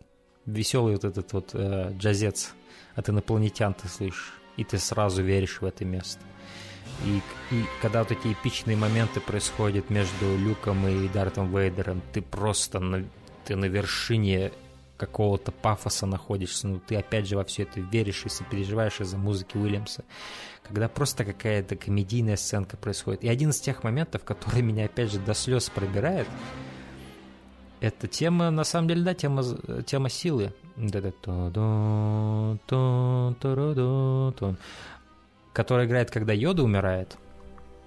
веселый вот этот вот э, джазец от инопланетян ты слышишь, и ты сразу веришь в это место. И, и когда вот эти эпичные моменты происходят между Люком и Дартом Вейдером, ты просто на, ты на вершине какого-то пафоса находишься, ну ты опять же во все это веришь и сопереживаешь из-за музыки Уильямса, когда просто какая-то комедийная сценка происходит. И один из тех моментов, который меня опять же до слез пробирает, это тема, на самом деле, да, тема, тема силы. Которая играет, когда Йода умирает.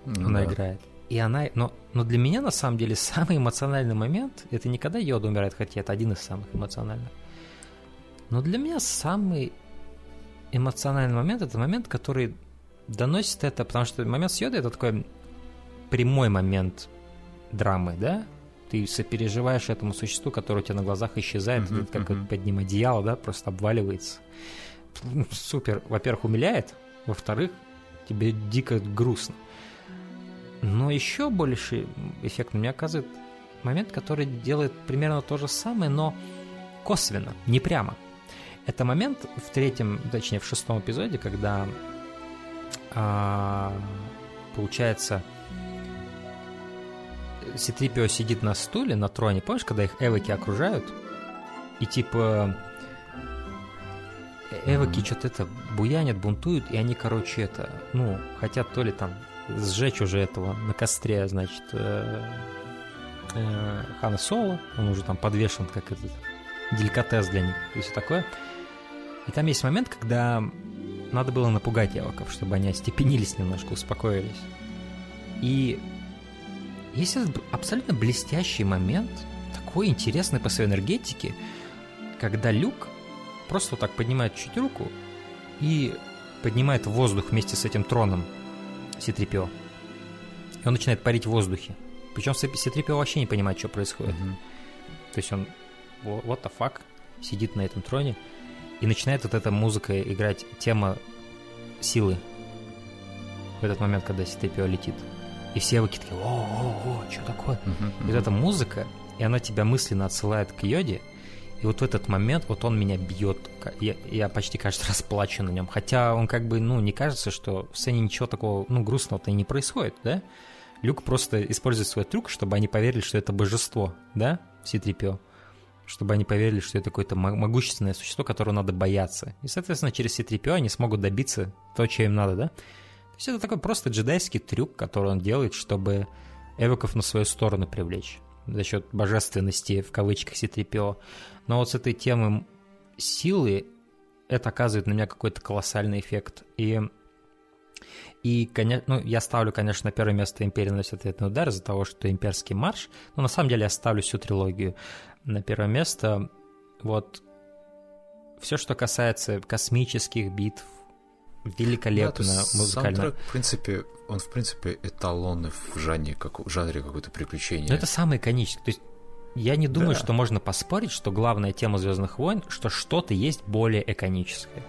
Ну, Она да. играет. И она, но, но для меня на самом деле самый эмоциональный момент это не когда Йода умирает, хотя это один из самых эмоциональных. Но для меня самый эмоциональный момент это момент, который доносит это, потому что момент с Йодой это такой прямой момент драмы, да? Ты сопереживаешь этому существу, которое у тебя на глазах исчезает, uh-huh, как uh-huh. под ним одеяло, да, просто обваливается. Супер, во-первых, умиляет, во-вторых, тебе дико грустно. Но еще больше эффект на меня оказывает момент, который делает примерно то же самое, но косвенно, не прямо. Это момент в третьем, точнее в шестом эпизоде, когда а, получается Ситрипио сидит на стуле, на троне, помнишь, когда их эвоки окружают, и типа эвоки mm-hmm. что-то это буянят, бунтуют, и они, короче, это, ну, хотят то ли там сжечь уже этого на костре, значит, э, э, Хана Соло, он уже там подвешен как этот деликатес для них и все такое. И там есть момент, когда надо было напугать явоков, чтобы они остепенились немножко, успокоились. И есть этот абсолютно блестящий момент, такой интересный по своей энергетике, когда Люк просто вот так поднимает чуть руку и поднимает воздух вместе с этим троном Ситрипио. И он начинает парить в воздухе. Причем Ситрипио вообще не понимает, что происходит. Mm-hmm. То есть он what the fuck сидит на этом троне и начинает вот эта музыка играть тема силы в этот момент, когда Ситрипио летит. И все выки такие, о-о-о, что такое? Uh-huh, uh-huh. И вот эта музыка, и она тебя мысленно отсылает к Йоде, и вот в этот момент вот он меня бьет. Я, я почти, кажется, расплачу на нем. Хотя он как бы, ну, не кажется, что в сцене ничего такого, ну, грустного-то и не происходит, да? Люк просто использует свой трюк, чтобы они поверили, что это божество, да, C-3PO? Чтобы они поверили, что это какое-то могущественное существо, которого надо бояться. И, соответственно, через C-3PO они смогут добиться того, чего им надо, да? То есть это такой просто джедайский трюк, который он делает, чтобы эвоков на свою сторону привлечь за счет божественности, в кавычках, C-3PO. Но вот с этой темы силы это оказывает на меня какой-то колоссальный эффект. И, и конечно, ну, я ставлю, конечно, на первое место «Империя наносит ответный удар» из-за того, что «Имперский марш», но на самом деле я ставлю всю трилогию на первое место. Вот все, что касается космических битв, великолепно да, музыкально. Саундтрек, в принципе, он, в принципе, эталонный в жанре, как, в жанре какое-то приключение. Но это самый иконический. То есть я не думаю, да. что можно поспорить, что главная тема Звездных войн, что что-то есть более эконическое.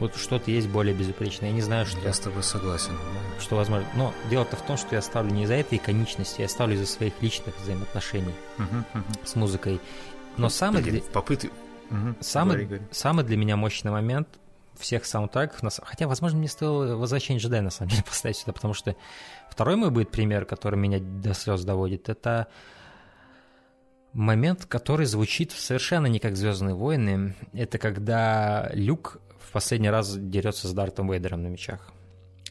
Вот что-то есть более безупречное. Я не знаю, что... Я с тобой согласен. Что возможно. Но дело-то в том, что я ставлю не из-за этой иконичности, я ставлю из-за своих личных взаимоотношений угу, угу. с музыкой. Но самый... Блин, для... попыт... угу. самый... Говори, говори. самый для меня мощный момент всех саундтреков, хотя, возможно, мне стоило «Возвращение джедая» на самом деле поставить сюда, потому что второй мой будет пример, который меня до слез доводит, это момент, который звучит совершенно не как «Звездные войны». Это когда Люк в последний раз дерется с Дартом Вейдером на мечах.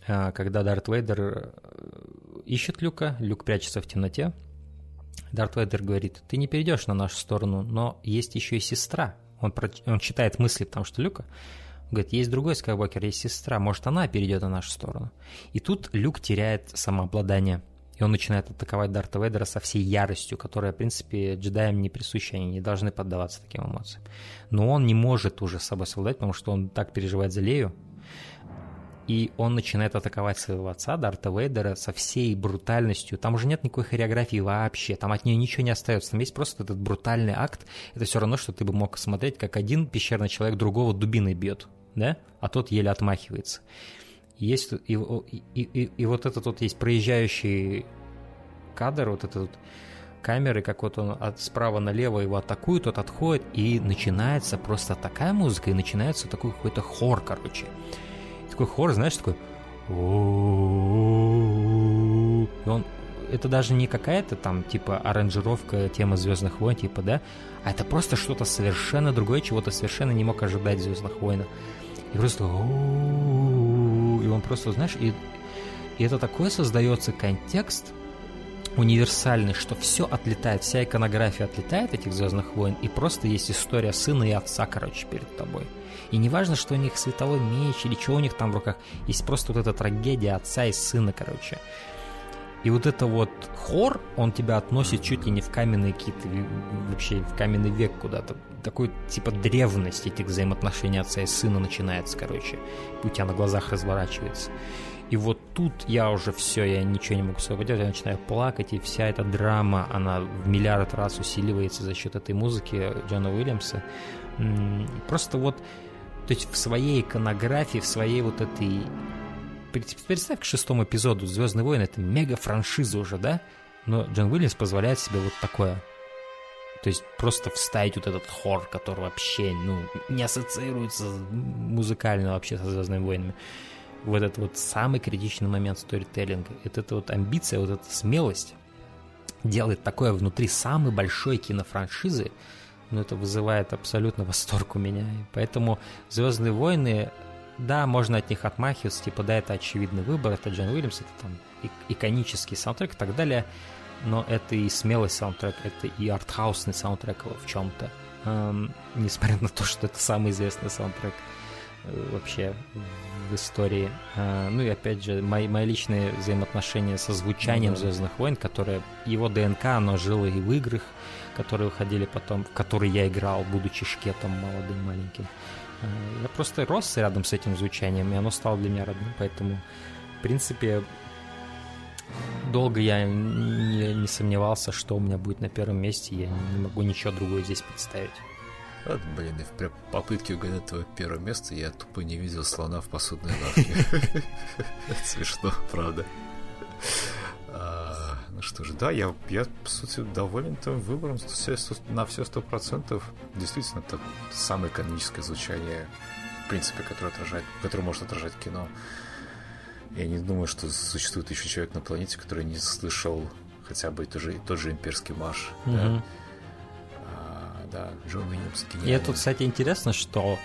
А, когда Дарт Вейдер э, ищет Люка, Люк прячется в темноте. Дарт Вейдер говорит, ты не перейдешь на нашу сторону, но есть еще и сестра. Он, про... он читает мысли, потому что Люка говорит, есть другой Скайуокер, есть сестра, может она перейдет на нашу сторону. И тут Люк теряет самообладание он начинает атаковать Дарта Вейдера со всей яростью, которая, в принципе, джедаям не присуща, они не должны поддаваться таким эмоциям. Но он не может уже с собой совладать, потому что он так переживает за Лею, и он начинает атаковать своего отца, Дарта Вейдера, со всей брутальностью. Там уже нет никакой хореографии вообще, там от нее ничего не остается. Там есть просто этот брутальный акт. Это все равно, что ты бы мог смотреть, как один пещерный человек другого дубиной бьет, да? А тот еле отмахивается. Есть и, и, и, и вот этот вот есть проезжающий кадр, вот этот вот камеры, как вот он от справа налево его атакует, тот отходит, и начинается просто такая музыка, и начинается такой какой-то хор, короче. Такой хор, знаешь, такой... И он это даже не какая-то там, типа, аранжировка темы Звездных войн, типа, да, а это просто что-то совершенно другое, чего ты совершенно не мог ожидать в Звездных войнах. И просто он просто, знаешь, и, и это такой создается контекст универсальный, что все отлетает, вся иконография отлетает этих Звездных войн, и просто есть история сына и отца, короче, перед тобой. И не важно, что у них световой меч или что у них там в руках, есть просто вот эта трагедия отца и сына, короче. И вот это вот хор, он тебя относит чуть ли не в каменные какие-то, вообще в каменный век куда-то. Такой типа древность этих взаимоотношений отца и сына начинается, короче. У тебя на глазах разворачивается. И вот тут я уже все, я ничего не могу с собой делать, я начинаю плакать, и вся эта драма, она в миллиард раз усиливается за счет этой музыки Джона Уильямса. Просто вот, то есть в своей иконографии, в своей вот этой представь к шестому эпизоду «Звездные войны» — это мега-франшиза уже, да? Но Джон Уильямс позволяет себе вот такое. То есть просто вставить вот этот хор, который вообще, ну, не ассоциируется музыкально вообще со «Звездными войнами». Вот этот вот самый критичный момент сторителлинга. Это, это вот амбиция, вот эта смелость делает такое внутри самой большой кинофраншизы, ну, это вызывает абсолютно восторг у меня. И поэтому «Звездные войны» Да, можно от них отмахиваться, типа, да, это очевидный выбор, это Джон Уильямс, это там иконический саундтрек и так далее, но это и смелый саундтрек, это и артхаусный саундтрек в чем-то. эм, несмотря на то, что это самый известный саундтрек э, вообще в истории. Э, ну и опять же, мои, мои личные взаимоотношения со звучанием mm-hmm. Звездных войн, которое его ДНК, оно жило и в играх, которые выходили потом, в которые я играл, будучи шкетом молодым, маленьким. Э, я просто рос рядом с этим звучанием, и оно стало для меня родным, поэтому, в принципе, долго я не, не сомневался, что у меня будет на первом месте, я не могу ничего другое здесь представить. Вот, блин, и в попытке угадать твое первое место я тупо не видел слона в посудной лавке. Смешно, правда. А, ну что же, да, я, я, по сути, доволен твоим выбором на все сто процентов. Действительно, это самое каноническое звучание, в принципе, которое, отражает, которое может отражать кино. Я не думаю, что существует еще человек на планете, который не слышал хотя бы тот же, тот же имперский марш. Mm-hmm. Да? А, да, Джон Уильямс. И это, кстати, интересно, что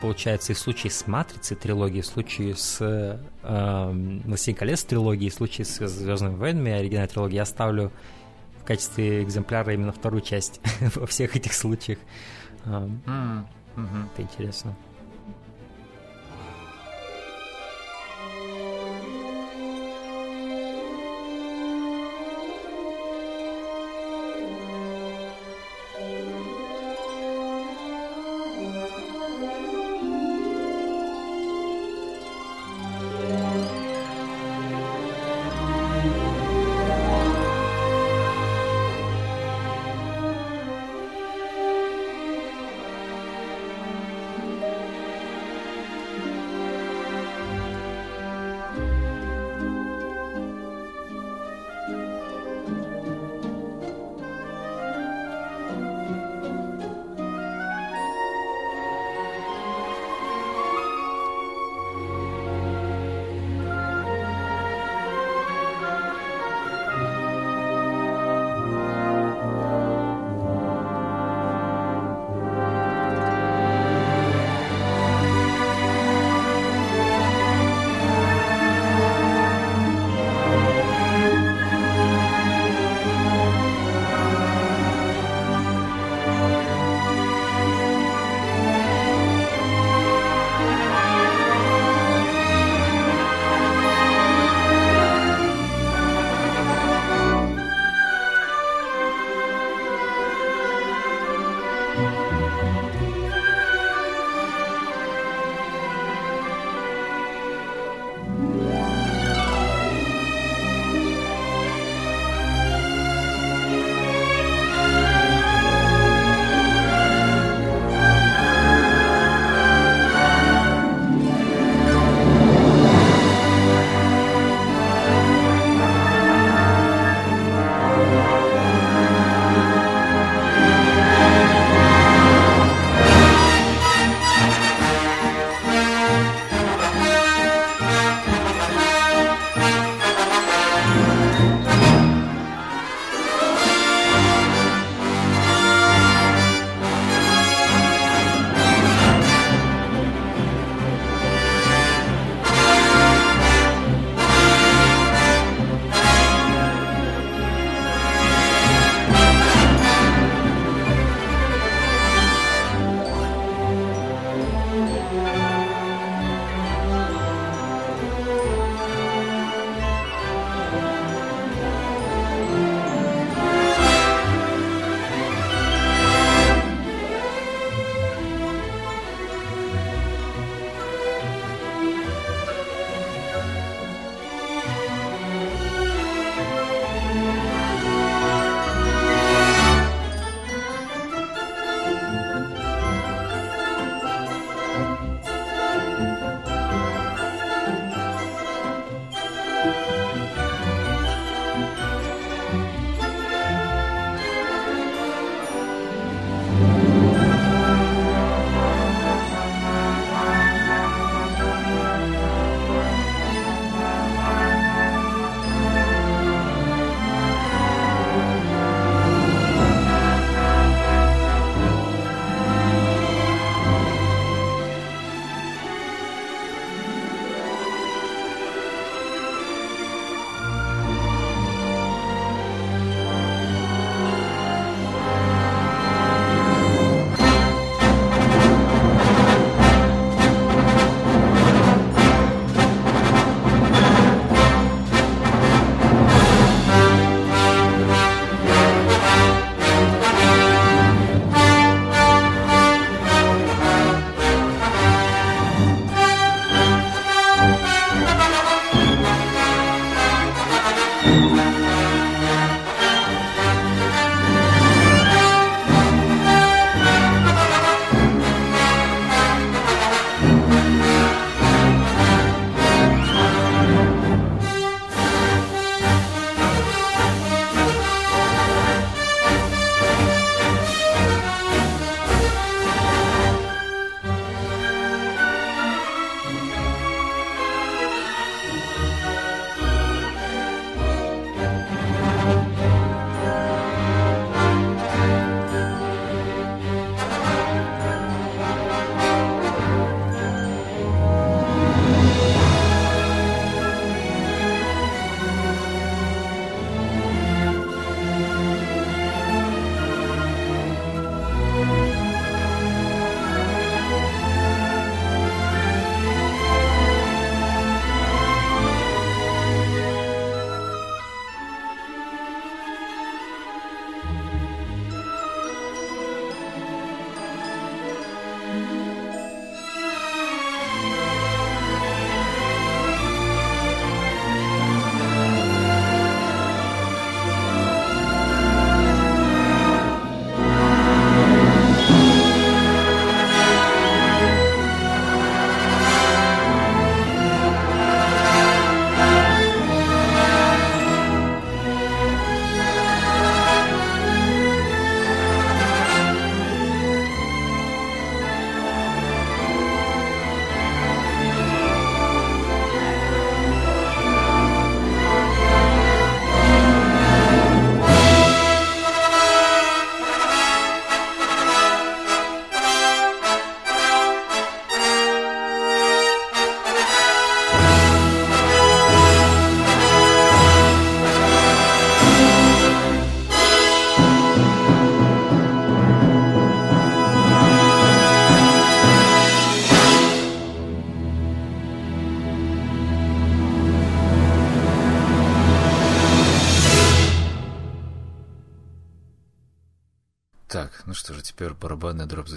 получается и в случае с Матрицей трилогии, в случае с э, «Властелин колец» трилогии, в случае с «Звездными войнами» оригинальной трилогии я ставлю в качестве экземпляра именно вторую часть во всех этих случаях. Mm-hmm. Это интересно.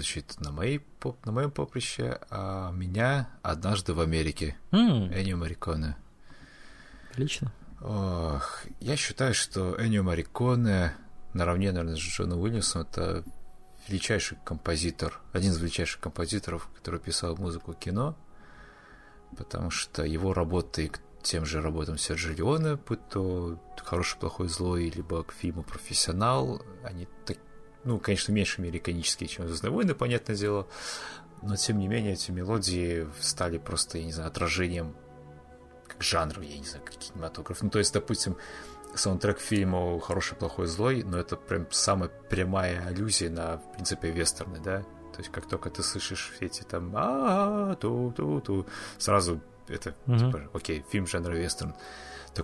Звучит на, моей, на моем поприще, а меня однажды в Америке. Mm. Эннио Мариконе. Отлично. Ох, я считаю, что Эннио Мариконе наравне, наверное, с Джоном Уильямсом это величайший композитор, один из величайших композиторов, который писал музыку кино, потому что его работы к тем же работам Серджи Леоне, будь то «Хороший, плохой, злой», либо к фильму «Профессионал», они, так, ну, конечно, в меньшей мере иконические, чем «Звездные войны», понятное дело, но, тем не менее, эти мелодии стали просто, я не знаю, отражением как жанров, я не знаю, как кинематограф. Ну, то есть, допустим, саундтрек к фильму «Хороший, плохой, злой», но это прям самая прямая аллюзия на, в принципе, вестерны, да? То есть, как только ты слышишь все эти там а ту ту ту сразу это, типа, окей, фильм жанра вестерн.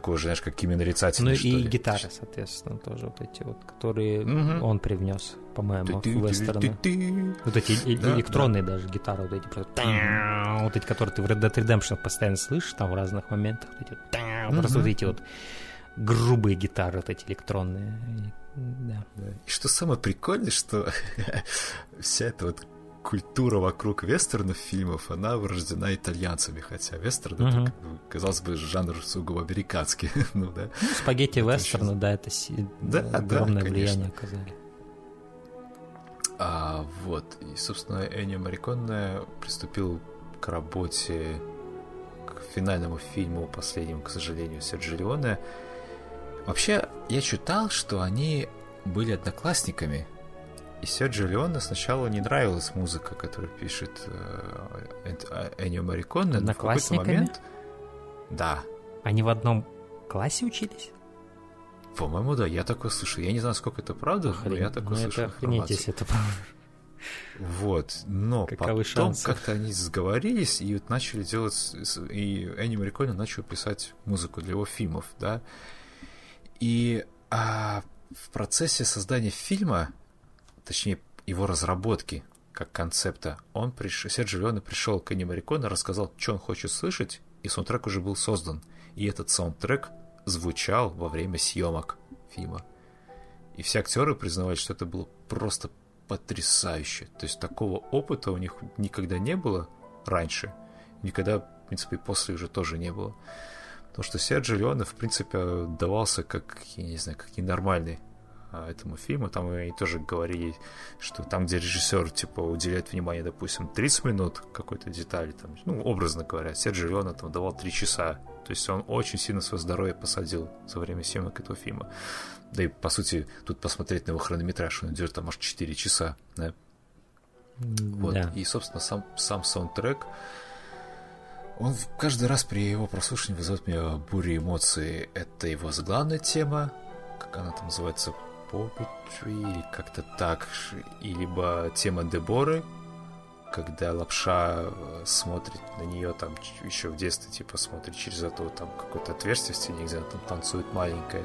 Уже, знаешь, как именно нарицательный, Ну и ли. гитары, соответственно, тоже вот эти вот, которые угу. он привнес, по-моему, в вестерны. Вот эти электронные даже гитары, вот эти вот эти, которые ты в Red Dead Redemption постоянно слышишь, там в разных моментах, вот эти, просто вот эти вот грубые гитары, вот эти электронные. Да. И что самое прикольное, что вся эта вот культура вокруг вестернов фильмов, она врождена итальянцами, хотя вестерн uh-huh. это, как бы, казалось бы, жанр сугубо американский. ну, да. Ну, спагетти вестерны, да, это да, огромное да, влияние оказали. А, вот, и, собственно, Эннио Морриконе приступил к работе, к финальному фильму, последнему, к сожалению, Серджо Леоне, Вообще, я читал, что они были одноклассниками, и Серджо Леоне сначала не нравилась музыка, которую пишет э, э Эннио Морриконе. В какой-то момент... Да. Они в одном классе учились? По-моему, да, я такое слышал. Я не знаю, сколько это правда, Охрен... но я такое ну, слышал. Это охренеть, если это правда. Вот, но Каковы потом как-то они сговорились и вот начали делать, и Энни Мариконе начал писать музыку для его фильмов, да, и а, в процессе создания фильма, точнее его разработки как концепта, он пришел, Серджио Леоне пришел к Энни рассказал, что он хочет слышать, и саундтрек уже был создан. И этот саундтрек звучал во время съемок фильма. И все актеры признавали, что это было просто потрясающе. То есть такого опыта у них никогда не было раньше. Никогда, в принципе, после уже тоже не было. Потому что Серджи Леоне, в принципе, давался как, я не знаю, как ненормальный этому фильму. Там они тоже говорили, что там, где режиссер, типа, уделяет внимание, допустим, 30 минут какой-то детали, там, ну, образно говоря, Серджи Леоне там давал 3 часа. То есть он очень сильно свое здоровье посадил за время съемок этого фильма. Да и, по сути, тут посмотреть на его хронометраж, он идет там аж 4 часа, да? Вот. Да. И, собственно, сам, сам саундтрек, он каждый раз при его прослушивании вызывает у меня бурю эмоций. Это его главная тема, как она там называется, Poetry, или как-то так, и либо тема Деборы, когда лапша э, смотрит на нее там еще в детстве, типа смотрит через это там какое-то отверстие в стене, где она там танцует маленькая.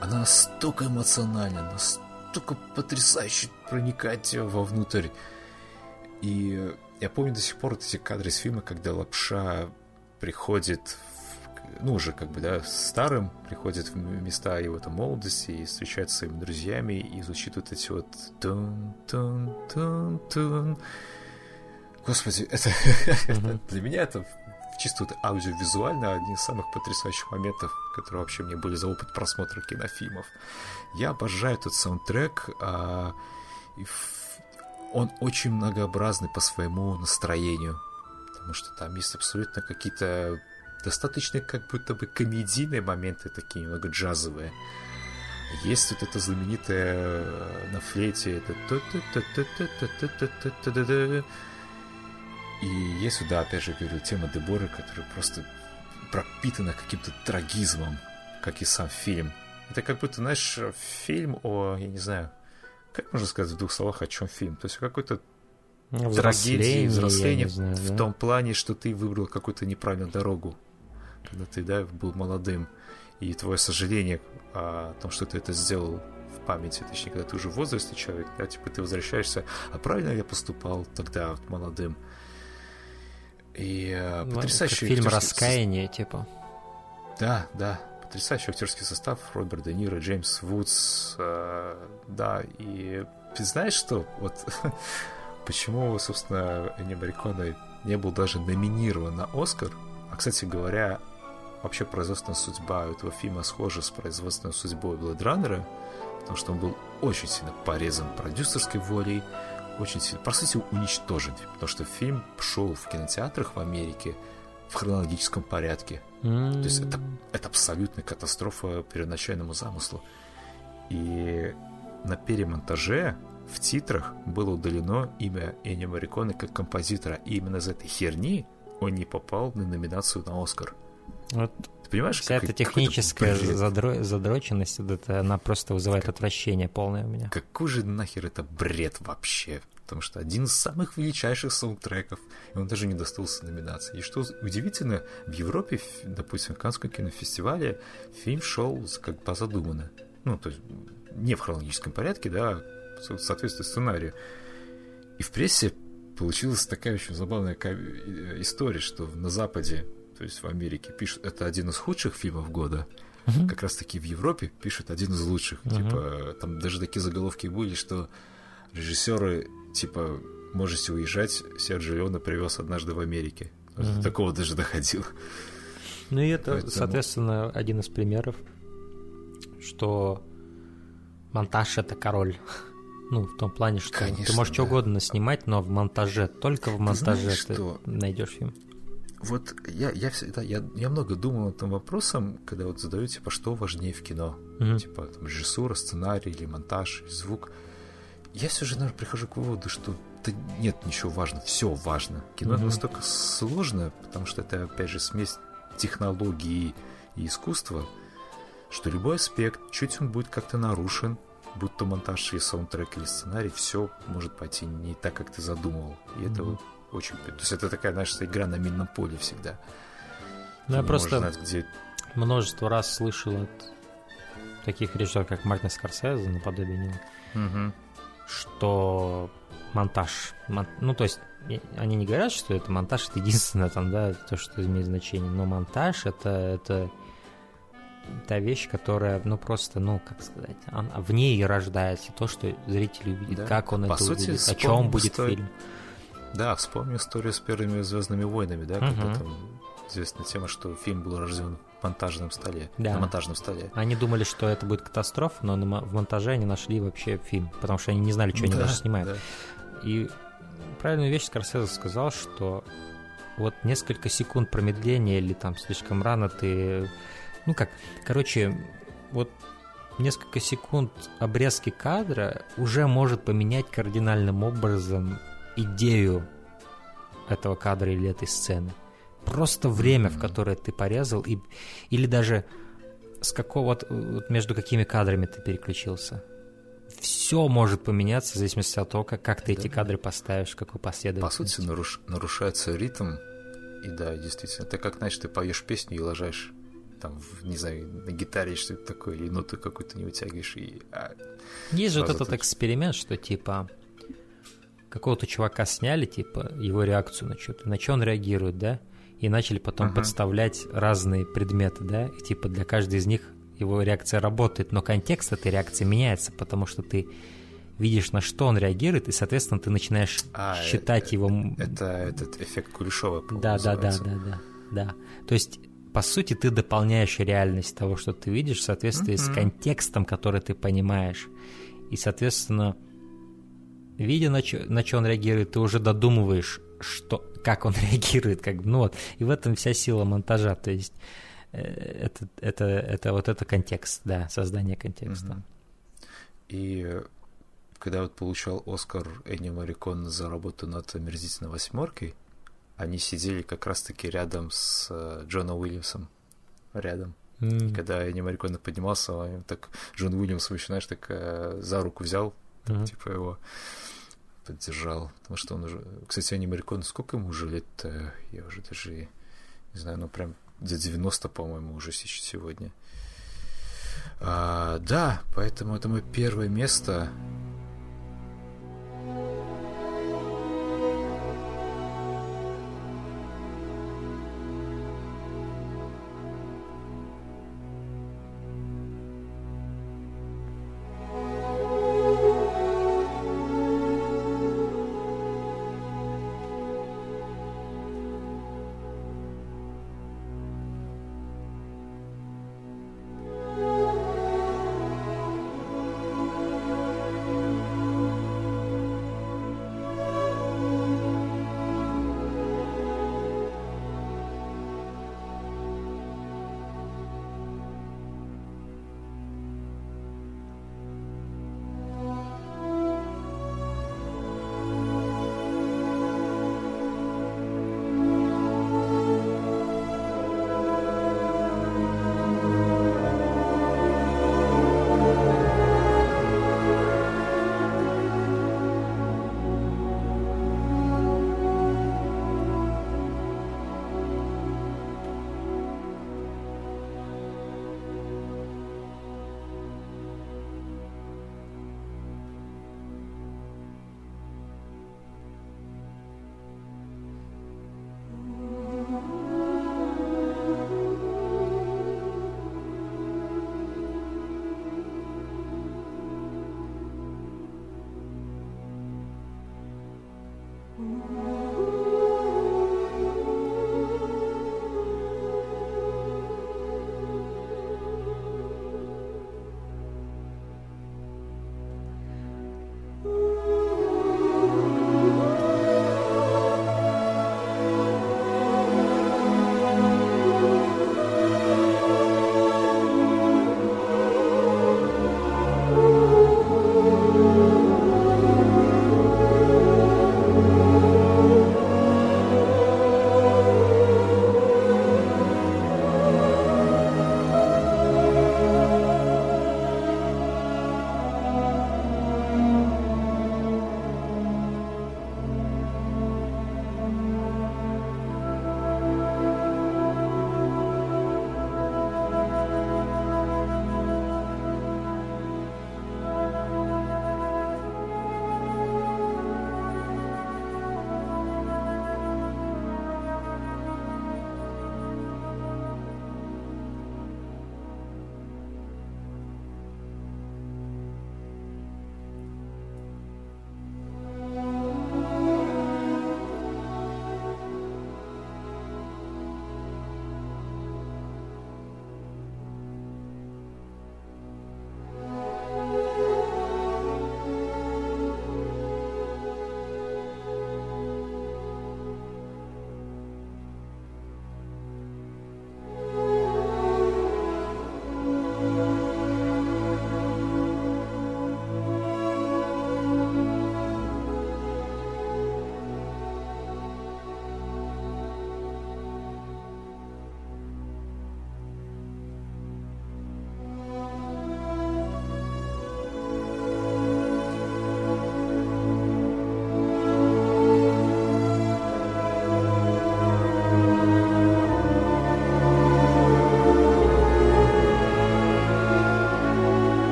Она настолько эмоциональна, настолько потрясающе проникать вовнутрь. И я помню до сих пор вот эти кадры из фильма, когда лапша приходит, ну, уже как бы, да, старым, приходит в места его там молодости и встречается с своими друзьями и звучит вот эти вот тун тун тун тун Господи, это, для меня это чисто вот аудиовизуально один из самых потрясающих моментов, которые вообще мне были за опыт просмотра кинофильмов. Я обожаю этот саундтрек, а, и он очень многообразный по своему настроению, потому что там есть абсолютно какие-то достаточно как будто бы комедийные моменты, такие немного джазовые. Есть вот это знаменитое на флейте, это и есть сюда, опять же, говорю, тема Деборы, которая просто пропитана каким-то трагизмом, как и сам фильм. Это как будто, знаешь, фильм о, я не знаю, как можно сказать в двух словах, о чем фильм? То есть какой-то ну, трагедии, взросление знаю, в да? том плане, что ты выбрал какую-то неправильную дорогу, когда ты, да, был молодым, и твое сожаление о том, что ты это сделал в памяти, точнее, когда ты уже в возрасте человек, да, типа ты возвращаешься, а правильно я поступал тогда вот, молодым? И э, ну, потрясающий... фильм «Раскаяние», типа. Да, да, потрясающий актерский состав Роберт Де Ниро, Джеймс Вудс, э, да, и знаешь что? Вот почему, собственно, Энни Барриконе не был даже номинирован на Оскар? А, кстати говоря, вообще производственная судьба этого фильма схожа с производственной судьбой Бладраннера, потому что он был очень сильно порезан продюсерской волей, очень сильно, по сути, уничтожен, потому что фильм шел в кинотеатрах в Америке в хронологическом порядке. Mm-hmm. То есть это, это абсолютная катастрофа первоначальному замыслу. И на перемонтаже в титрах было удалено имя Энни Мариконы как композитора, и именно из этой херни он не попал на номинацию на Оскар. Вот Ты понимаешь, вся эта техническая задро... задроченность, вот это, она просто вызывает как... отвращение полное у меня. Какой же нахер это бред вообще? Потому что один из самых величайших саундтреков, и он даже не достался номинации. И что удивительно, в Европе, допустим, в Каннском кинофестивале фильм шел как по задумано. Ну, то есть не в хронологическом порядке, да, в соответствии сценарию. И в прессе получилась такая очень забавная история, что на Западе, то есть в Америке, пишут, это один из худших фильмов года, uh-huh. как раз таки в Европе пишут один из лучших. Uh-huh. Типа, там даже такие заголовки были, что режиссеры, типа, можете уезжать, Серджио Леоне привез однажды в Америке. Uh-huh. До такого даже доходил. Ну и это, Поэтому... соответственно, один из примеров, что монтаж это король. Ну, в том плане, что Конечно, ты можешь да. что угодно снимать, но в монтаже, только в монтаже ты, ты найдешь фильм. Вот я, я всегда, я, я много думал над этим вопросом, когда вот задаю, типа, что важнее в кино? Mm-hmm. Типа, там, режиссура, сценарий или монтаж, звук. Я все же, наверное, прихожу к выводу, что да нет ничего важного, все важно. Кино mm-hmm. настолько сложно, потому что это, опять же, смесь технологии и искусства, что любой аспект, чуть он будет как-то нарушен, будь то монтаж или саундтрек или сценарий, все может пойти не так, как ты задумывал. И mm-hmm. это вот очень... То есть это такая, знаешь, игра на минном поле всегда. Ну, я просто знать, где... множество раз слышал от таких режиссеров, как Мартин Скорсезе, наподобие него, mm-hmm. что монтаж... Мон... Ну, то есть они не говорят, что это монтаж это единственное там, да, то, что имеет значение, но монтаж это, это та вещь, которая, ну, просто, ну, как сказать, она, в ней рождается то, что зритель увидит, да. как он По это сути, увидит, о чем будет фильм. Да, вспомню историю с первыми Звездными войнами, да, угу. когда там известная тема, что фильм был рожден в монтажном столе, да. на монтажном столе. Они думали, что это будет катастрофа, но на, в монтаже они нашли вообще фильм, потому что они не знали, что да, они даже снимают. Да. И правильную вещь Скорсезе сказал, что вот несколько секунд промедления или там слишком рано ты ну как, короче, вот несколько секунд обрезки кадра уже может поменять кардинальным образом идею этого кадра или этой сцены. Просто время, mm-hmm. в которое ты порезал, и, или даже с какого вот, вот между какими кадрами ты переключился. Все может поменяться в зависимости от того, как, как ты да. эти кадры поставишь, какой последовательности. По сути, наруш, нарушается ритм, и да, действительно, это как, знаешь, ты поешь песню и ложаешь там, не знаю, на гитаре что-то такое, или ноты какую-то не вытягиваешь. И, а, Есть же вот этот эксперимент, что типа какого-то чувака сняли, типа, его реакцию на что-то, на что он реагирует, да, и начали потом uh-huh. подставлять разные предметы, да, и типа для каждой из них его реакция работает, но контекст этой реакции меняется, потому что ты видишь, на что он реагирует, и, соответственно, ты начинаешь а, считать это, его... Это этот эффект Кулешова, да, да, да, да, да, да. То есть по сути, ты дополняешь реальность того, что ты видишь, в соответствии mm-hmm. с контекстом, который ты понимаешь. И, соответственно, видя, на что он реагирует, ты уже додумываешь, что, как он реагирует. Как, ну вот, и в этом вся сила монтажа. То есть э, это, это, это вот это контекст, да, создание контекста. И когда вот получал Оскар Энни Марикон за работу над «Омерзительной восьмеркой», они сидели как раз-таки рядом с э, Джоном Уильямсом. Рядом. Mm. И когда Энни Марикона поднимался, он так Джон Уильямс, еще, знаешь, так э, за руку взял, mm-hmm. типа его поддержал. Потому что он уже... Кстати, Энни Марикона, сколько ему уже лет -то? Я уже даже не знаю, ну прям за 90, по-моему, уже сегодня. А, да, поэтому это мое первое место.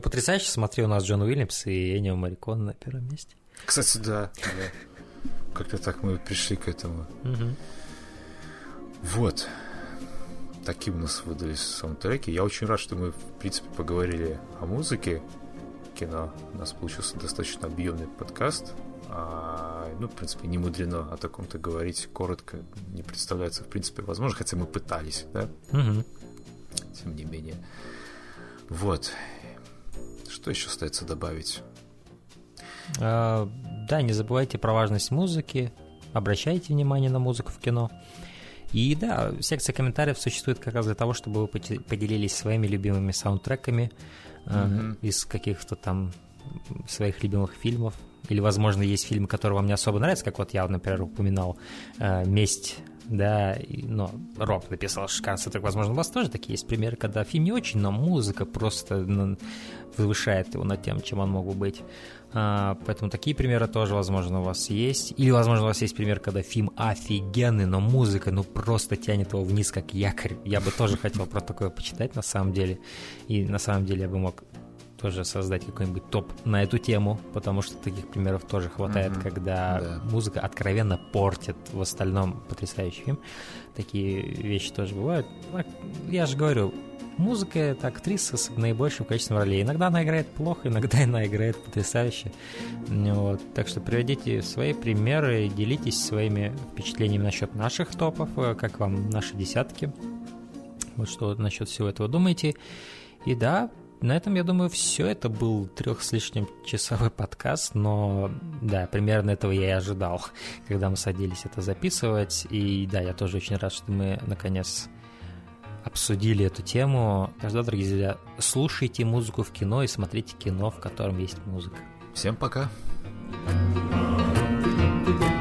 Ну, потрясающе, смотри, у нас Джон Уильямс и Энио Марикон на первом месте. Кстати, да, да. Как-то так мы пришли к этому. Угу. Вот. Такие у нас выдались саундтреки. Я очень рад, что мы, в принципе, поговорили о музыке кино. У нас получился достаточно объемный подкаст. А, ну, в принципе, не мудрено о таком-то говорить коротко. Не представляется, в принципе, возможно, хотя мы пытались, да? Угу. Тем не менее. Вот. Что еще остается добавить? А, да, не забывайте про важность музыки, обращайте внимание на музыку в кино. И да, секция комментариев существует как раз для того, чтобы вы поделились своими любимыми саундтреками mm-hmm. э, из каких-то там своих любимых фильмов. Или, возможно, есть фильмы, которые вам не особо нравятся, как вот я, например, упоминал э, «Месть да, но Роб написал шикарный так возможно, у вас тоже такие есть примеры, когда фильм не очень, но музыка просто повышает его над тем, чем он мог бы быть. А, поэтому такие примеры тоже, возможно, у вас есть. Или, возможно, у вас есть пример, когда фильм офигенный, но музыка, ну, просто тянет его вниз, как якорь. Я бы тоже хотел про такое почитать, на самом деле. И на самом деле я бы мог тоже создать какой-нибудь топ на эту тему, потому что таких примеров тоже хватает, mm-hmm. когда да. музыка откровенно портит в остальном потрясающий фильм. Такие вещи тоже бывают. Я же говорю, музыка — это актриса с наибольшим количеством ролей. Иногда она играет плохо, иногда она играет потрясающе. Вот. Так что приводите свои примеры, делитесь своими впечатлениями насчет наших топов, э, как вам наши десятки. Вот что насчет всего этого думаете. И да, на этом, я думаю, все. Это был трех с лишним часовой подкаст, но да, примерно этого я и ожидал, когда мы садились это записывать. И да, я тоже очень рад, что мы наконец обсудили эту тему. Что, дорогие друзья, слушайте музыку в кино и смотрите кино, в котором есть музыка. Всем пока. thank you